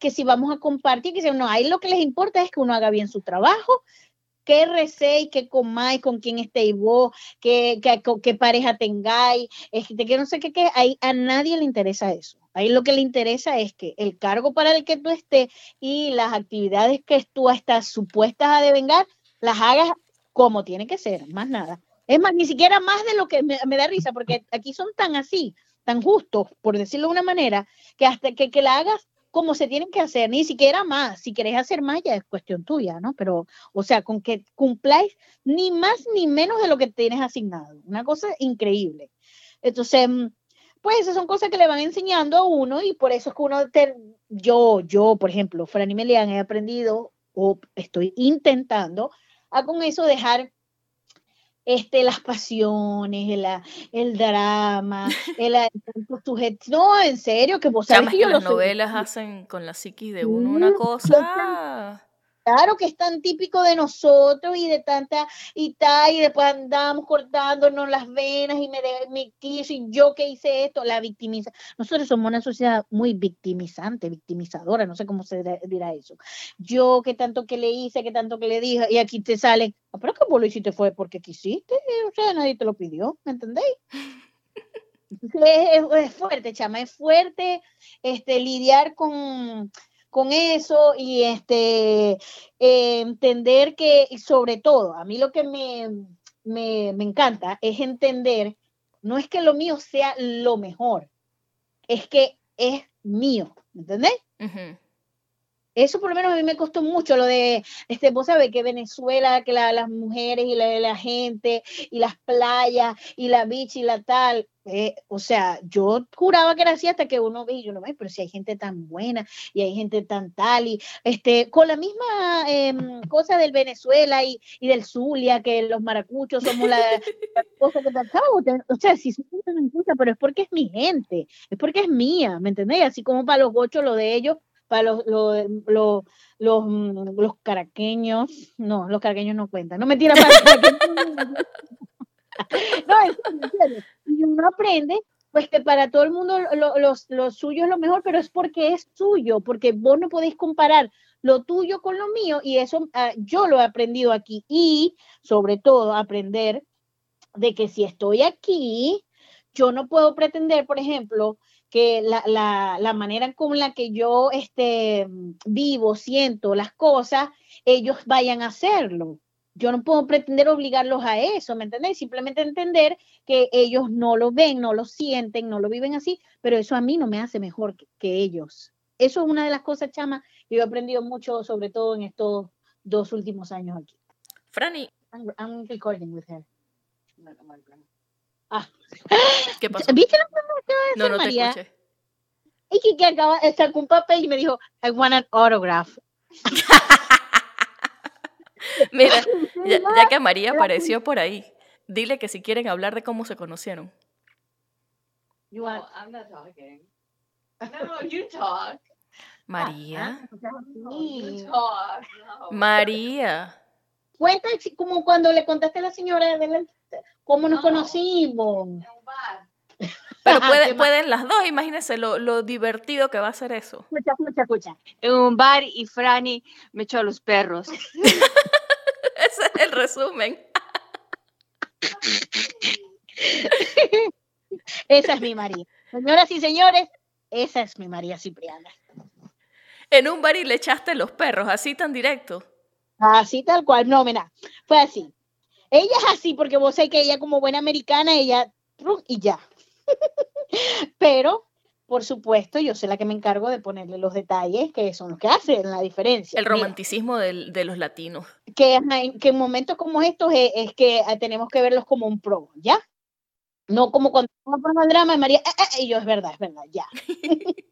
que si vamos a compartir, que si no, ahí lo que les importa es que uno haga bien su trabajo, qué recéis, qué comáis, con quién estéis vos, qué, qué, qué pareja tengáis, este, que no sé qué, qué, ahí a nadie le interesa eso. Ahí lo que le interesa es que el cargo para el que tú estés y las actividades que tú estás supuestas a devengar, las hagas como tiene que ser, más nada. Es más, ni siquiera más de lo que me, da risa, porque aquí son tan así, tan justos, por decirlo de una manera, que hasta que, que la hagas como se tienen que hacer, ni siquiera más. Si querés hacer más, ya es cuestión tuya, ¿no? Pero, o sea, con que cumpláis ni más ni menos de lo que tienes asignado. Una cosa increíble. Entonces, mm, pues esas son cosas que le van enseñando a uno y por eso es que uno, yo, yo, por ejemplo, Fran y Melian, he aprendido o estoy intentando a con eso dejar este, las pasiones, el, el drama, el, el sujeto. No, en serio, que vos sabés que, las novelas hacen con la psiquis de uno una cosa. Claro que es tan típico de nosotros y de tanta y tal, y después andamos cortándonos las venas y me, me y yo que hice esto, la victimiza. Nosotros somos una sociedad muy victimizante, victimizadora, no sé cómo se dirá eso. Yo que tanto que le hice, que tanto que le dije, y aquí te salen, ah, pero que vos lo hiciste fue porque quisiste, o sea, nadie te lo pidió, ¿me entendéis? Es, es, fuerte, chama, es fuerte este, lidiar con, con eso y este, eh, entender que, sobre todo, a mí lo que me, me, encanta es entender, no es que lo mío sea lo mejor, es que es mío, ¿me ¿entendés? Eso por lo menos a mí me costó mucho, lo de, este, vos sabés que Venezuela, que las mujeres y la, la, gente y las playas y la beach y la tal, eh, o sea, yo juraba que era así hasta que uno ve y yo no ve, pero si hay gente tan buena y hay gente tan tal y este, con la misma em, cosa del Venezuela y, y, del Zulia, que los maracuchos somos la, cosa que o sea, si me importa, pero es porque es mi gente, es porque es mía, ¿me entendés? Así como para los gochos lo de ellos para los, los, los, los, mm, los caraqueños, no, los caraqueños no cuentan, no mentira, para no, es, y uno aprende pues que para todo el mundo lo, lo, suyo es lo mejor, pero es porque es suyo, porque vos no podéis comparar lo tuyo con lo mío y eso ah, yo lo he aprendido aquí. Y sobre todo aprender de que si estoy aquí, yo no puedo pretender, por ejemplo, que la, la, la, manera con la que yo este, vivo, siento las cosas, ellos vayan a hacerlo. Yo no puedo pretender obligarlos a eso, ¿me entendéis? Simplemente entender que ellos no lo ven, no lo sienten, no lo viven así, pero eso a mí no me hace mejor que, ellos. Eso es una de las cosas, chama, que yo he aprendido mucho, sobre todo en estos dos últimos años aquí. Franny. I'm, recording with her. Ah, ¿Qué pasó? ¿Viste lo que me acaba de No, no te María? escuché. Y que, que acaba, sacó un papel y me dijo, I want an autograph. Mira, ya, ya que María apareció por ahí, dile que si quieren hablar de cómo se conocieron. You want- No, I'm not talking. No, you talk. María, No, Sí. you talk. No. Ah, María. Cuenta como cuando le contaste a la señora de la- cómo nos No. conocimos. En un bar. Pero puede- pueden las dos, imagínense lo, lo divertido que va a ser eso. Escucha, escucha, escucha. En un bar y Franny me echó a los perros. Ese es el resumen. Esa es mi María. Señoras y señores, esa es mi María Cipriana. En un bar y le echaste los perros, así tan directo. Así tal cual. No, mira, fue así. Ella es así porque vos sé que ella como buena americana, ella y ya. Pero, por supuesto, yo soy la que me encargo de ponerle los detalles que son los que hacen la diferencia. El romanticismo del- de los latinos. que, que en momentos como estos es, es que ah, tenemos que verlos como un pro, ¿ya? No como cuando el drama de María, "Ah, ah", y yo, es verdad, es verdad, ya.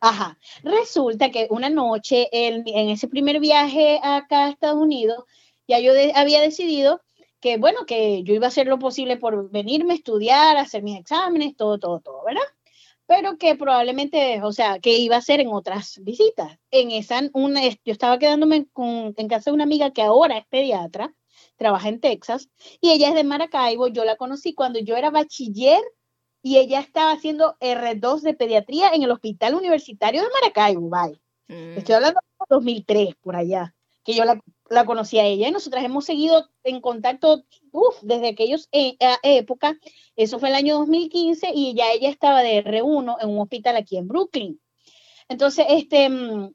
Ajá. Resulta que una noche, en, en ese primer viaje acá a Estados Unidos, ya yo de- había decidido que, bueno, que yo iba a hacer lo posible por venirme a estudiar, hacer mis exámenes, todo, todo, todo, ¿verdad? Pero que probablemente, o sea, que iba a hacer en otras visitas. En esa, una, yo estaba quedándome con- en casa de una amiga que ahora es pediatra, trabaja en Texas, y ella es de Maracaibo, yo la conocí cuando yo era bachiller y ella estaba haciendo R2 de pediatría en el Hospital Universitario de Maracaibo, bye. Mm. Estoy hablando de 2003, por allá, que yo la, la conocí a ella y nosotras hemos seguido en contacto uf, desde aquellos eh, época. Eso fue el año 2015 y ya ella estaba de R1 en un hospital aquí en Brooklyn. Entonces, este, mm,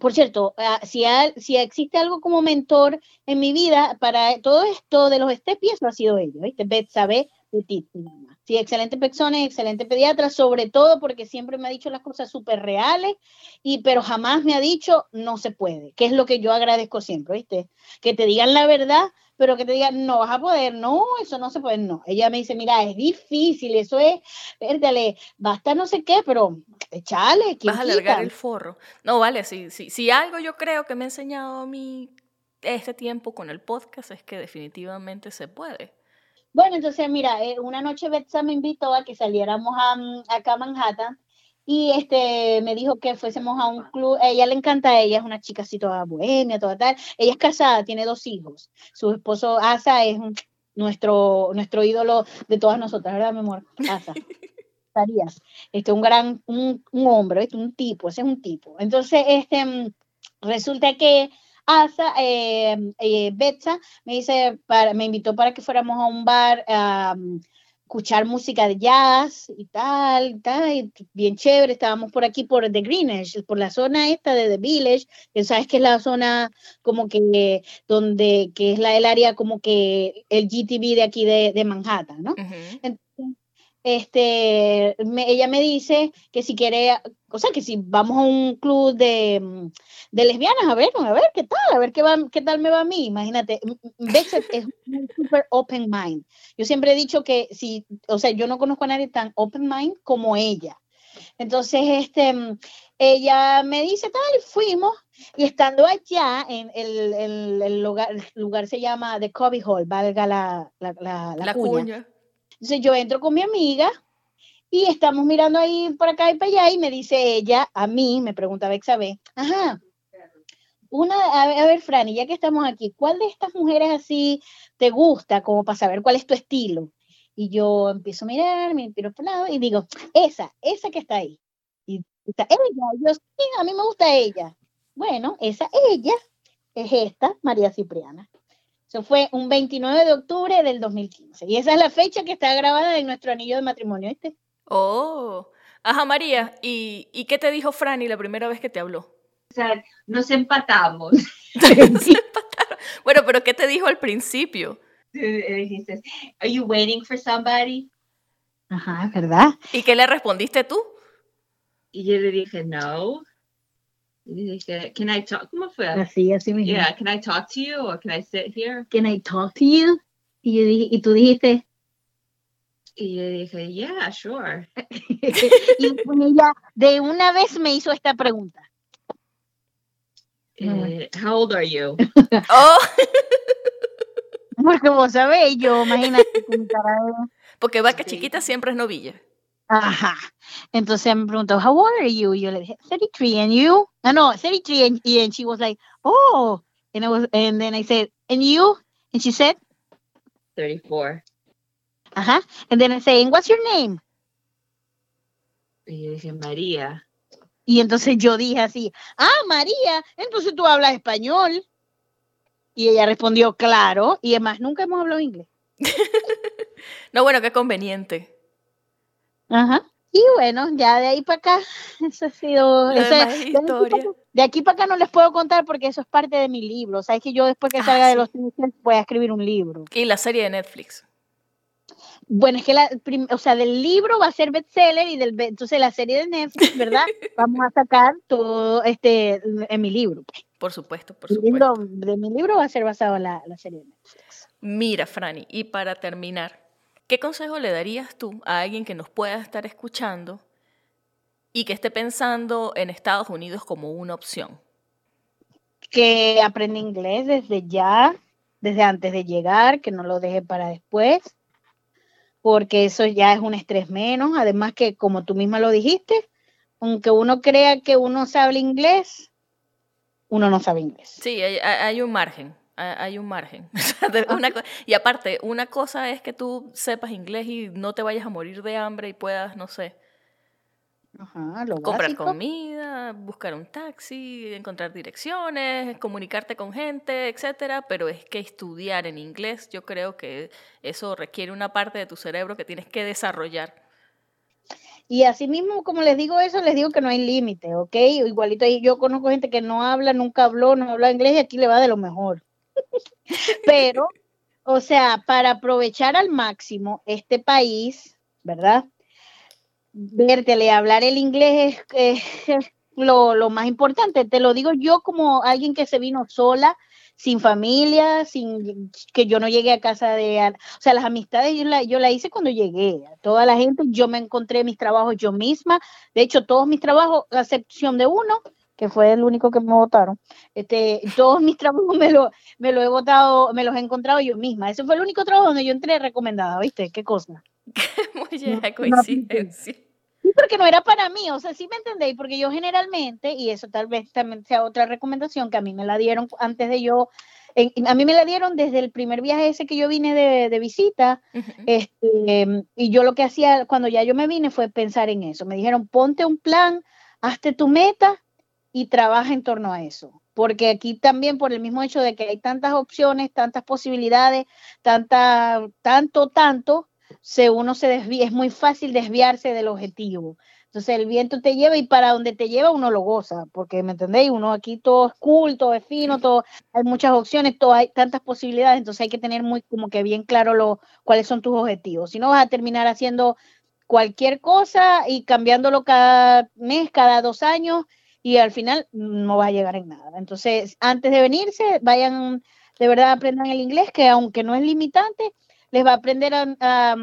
por cierto, ah, si, ha- si existe algo como mentor en mi vida para todo esto de los estepies, eso ha sido ella, ¿viste? Betsabe Petit, llama. Sí, excelente persona, excelente pediatra, sobre todo porque siempre me ha dicho las cosas súper reales, y, pero jamás me ha dicho no se puede, que es lo que yo agradezco siempre, ¿viste? Que te digan la verdad, pero que te digan no vas a poder, no, eso no se puede, no. Ella me dice, mira, es difícil, eso es, pérdale, basta no sé qué, pero échale, ¿quién Vas a alargar quita? el forro. No, vale, si, si, si algo yo creo que me ha enseñado a mí este tiempo con el podcast es que definitivamente se puede. Bueno, entonces, mira, eh, una noche Betsa me invitó a que saliéramos a, mm, acá a Manhattan y este me dijo que fuésemos a un club. A ella le encanta, ella es una chica así toda bohemia, toda tal. Ella es casada, tiene dos hijos. Su esposo Asa es un- nuestro, nuestro ídolo de todas nosotras, ¿verdad, mi amor? Asa. Sarías. Este, un gran, un, un hombre, ¿viste? un tipo, ese es un tipo. Entonces, este, mm, resulta que Asa, eh, eh, Betsa, me dice, para, me invitó para que fuéramos a un bar a um, escuchar música de jazz y tal, y tal, y bien chévere. Estábamos por aquí, por The Greenwich, por la zona esta de The Village, que sabes que es la zona como que, donde, que es la, el área como que el GTV de aquí de, de Manhattan, ¿no? Entonces, este, me- ella me dice que si quiere, o sea, que si vamos a un club de, mm, de lesbianas, a ver, a ver qué tal, a ver qué, va, qué tal me va a mí. Imagínate, Bexet es un super open mind. Yo siempre he dicho que si, o sea, yo no conozco a nadie tan open mind como ella. Entonces, este, mm, ella me dice tal, fuimos, y estando allá, en el, el- el lugar, el lugar se llama The Cubby Hall, valga la, la, la, la La cuña. cuña. Entonces yo entro con mi amiga y estamos mirando ahí por acá y para allá y me dice ella, a mí, me pregunta Bexabe, ajá, una, a ver, a ver, Franny, ya que estamos aquí, ¿cuál de estas mujeres así te gusta como para saber cuál es tu estilo? Y yo empiezo a mirar, me miro por lado y digo, esa, esa que está ahí. Y está ella, yo, sí, a mí me gusta ella. Bueno, esa ella es esta, María Cipriana. Eso fue un 29 de octubre del 2015. Y esa es la fecha que está grabada en nuestro anillo de matrimonio, ¿viste? Oh. Ajá, María. ¿Y, ¿Y qué te dijo Franny la primera vez que te habló? O sea, nos empatamos. Bueno, pero ¿qué te dijo al principio? Dijiste, Are you waiting for somebody? Ajá, verdad. ¿Y qué le respondiste tú? Y yo le dije, no. Y dije, can I talk? ¿Cómo fue? Así, así mismo. Yeah, can I talk to you or can I sit here? Can I talk to you? Y, yo dije, y tú dijiste, Y yo dije, yeah, sure. y ella de una vez me hizo esta pregunta. Eh, how old are you? Oh, Porque vos sabéis, yo imagínate porque vaca Sí. chiquita siempre es novilla. Ajá. Entonces me preguntó, how old are you? Y yo le dije, 33, and you? No, no, 33, and, y- and she was like, oh. And, I was, and then I said, and you? And she said, 34. ajá. And then I said, and what's your name? Y yo dije, María. Y entonces yo dije así, ah, María, entonces tú hablas español. Y ella respondió, claro. Y además, nunca hemos hablado inglés. No, bueno, qué conveniente. Ajá. Y bueno, ya de ahí para acá, eso ha sido. Eso es- es de, de aquí para acá no les puedo contar porque eso es parte de mi libro. Sabes que yo después que Ah, salga de los Simpsons voy a escribir un libro. Y la serie de Netflix. Bueno, es que la, o sea, del libro va a ser bestseller y del entonces la serie de Netflix, ¿verdad? Vamos a sacar todo este en mi libro. Por supuesto, por El supuesto. libro de mi libro va a ser basado en la, la serie de Netflix. Mira, Franny, y para terminar, ¿qué consejo le darías tú a alguien que nos pueda estar escuchando y que esté pensando en Estados Unidos como una opción? Que aprenda inglés desde ya, desde antes de llegar, que no lo deje para después, porque eso ya es un estrés menos. Además que, como tú misma lo dijiste, aunque uno crea que uno sabe inglés, uno no sabe inglés. Sí, hay, hay- un margen, hay, un margen. Una y aparte, una cosa es que tú sepas inglés y no te vayas a morir de hambre y puedas, no sé, Ajá, lo comprar básico. comida, buscar un taxi, encontrar direcciones, comunicarte con gente, etcétera, pero es que estudiar en inglés, yo creo que eso requiere una parte de tu cerebro que tienes que desarrollar. Y así mismo, como les digo eso, les digo que no hay límite, ¿ok? Igualito ahí yo conozco gente que no habla, nunca habló, no habla inglés y aquí le va de lo mejor. Pero, o sea, para aprovechar al máximo este país, ¿verdad? Vértele, hablar el inglés es, es lo, lo más importante. Te lo digo yo como alguien que se vino sola, sin familia, sin que yo no llegué a casa de... O sea, las amistades yo la, yo la hice cuando llegué. Toda la gente, yo me encontré mis trabajos yo misma. De hecho, todos mis trabajos, a excepción de uno, que fue el único que me votaron, este, todos mis trabajos me lo, me lo he votado, me los he encontrado yo misma. Ese fue el único trabajo donde yo entré recomendada, ¿viste? Qué cosa. No, no coincidencia. Sí, porque no era para mí, o sea, sí me entendéis, porque yo generalmente, y eso tal vez también sea otra recomendación que a mí me la dieron antes de yo, en- a mí me la dieron desde el primer viaje ese que yo vine de, de visita, este, y yo lo que hacía cuando ya yo me vine fue pensar en eso. Me dijeron, ponte un plan, hazte tu meta y trabaja en torno a eso. Porque aquí también, por el mismo hecho de que hay tantas opciones, tantas posibilidades, tanta, tanto, tanto, se uno se desvía, es muy fácil desviarse del objetivo. Entonces el viento te lleva y para donde te lleva uno lo goza, porque me entendéis, uno aquí todo es cool, todo es fino, todo, hay muchas opciones, todo, hay tantas posibilidades, entonces hay que tener muy como que bien claro lo, cuáles son tus objetivos. Si no vas a terminar haciendo cualquier cosa y cambiándolo cada mes, cada dos años y al final no vas a llegar en nada. Entonces, antes de venirse, vayan, de verdad aprendan el inglés, que aunque no es limitante, les va a aprender a, a,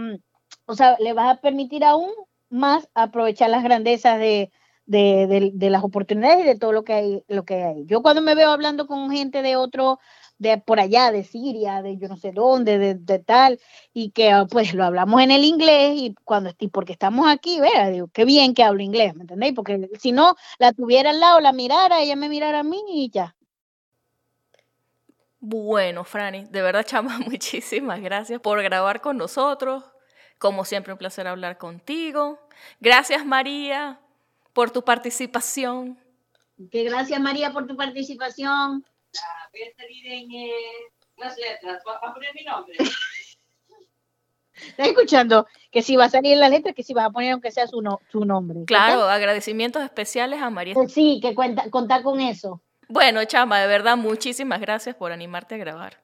o sea, les va a permitir aún más aprovechar las grandezas de, de, de, de las oportunidades y de todo lo que hay, lo que hay. Yo cuando me veo hablando con gente de otro, de por allá, de Siria, de yo no sé dónde, de, de tal, y que ah, pues lo hablamos en el inglés y cuando y porque estamos aquí, vea, digo, qué bien que hablo inglés, ¿me entendéis? Porque si no, la tuviera al lado, la mirara, ella me mirara a mí y ya. Bueno, Franny, de verdad, chama, muchísimas gracias por grabar con nosotros. Como siempre, un placer hablar contigo. Gracias, María, por tu participación. Que gracias María por tu participación. Voy a salir en eh, las letras. Va a poner mi nombre. ¿Estás escuchando? Que si va a salir en la letra, que si vas a poner aunque sea su, no, su nombre. Claro, agradecimientos especiales a María. Sí, que cuenta, contar con eso. Bueno, chama, de verdad, muchísimas gracias por animarte a grabar.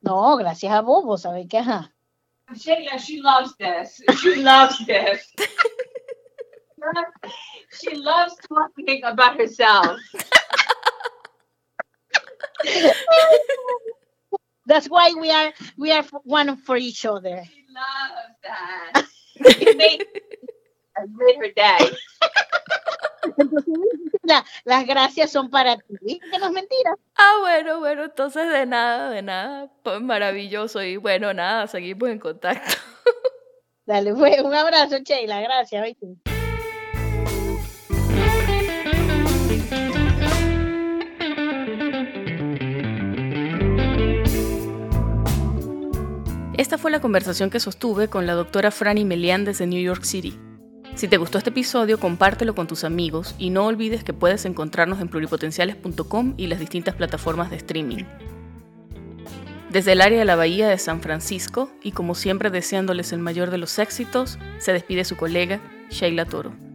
No, gracias a vos, vos sabés que ajá. Sheila, she loves this. She loves this. she loves talking about herself. That's why we are we are one for each other. She love that. Made, I made her day. Entonces, la- las gracias son para ti. ¿Viste que no es mentira? Ah, bueno, bueno, entonces de nada, de nada. Pues maravilloso. Y bueno, nada, seguimos en contacto. Dale, pues, un abrazo, Sheila. Gracias. Esta fue la conversación que sostuve con la doctora Franny Melian desde New York City. Si te gustó este episodio, compártelo con tus amigos y no olvides que puedes encontrarnos en pluripotenciales.com y las distintas plataformas de streaming. Desde el área de la Bahía de San Francisco, y como siempre deseándoles el mayor de los éxitos, se despide su colega Sheila Toro.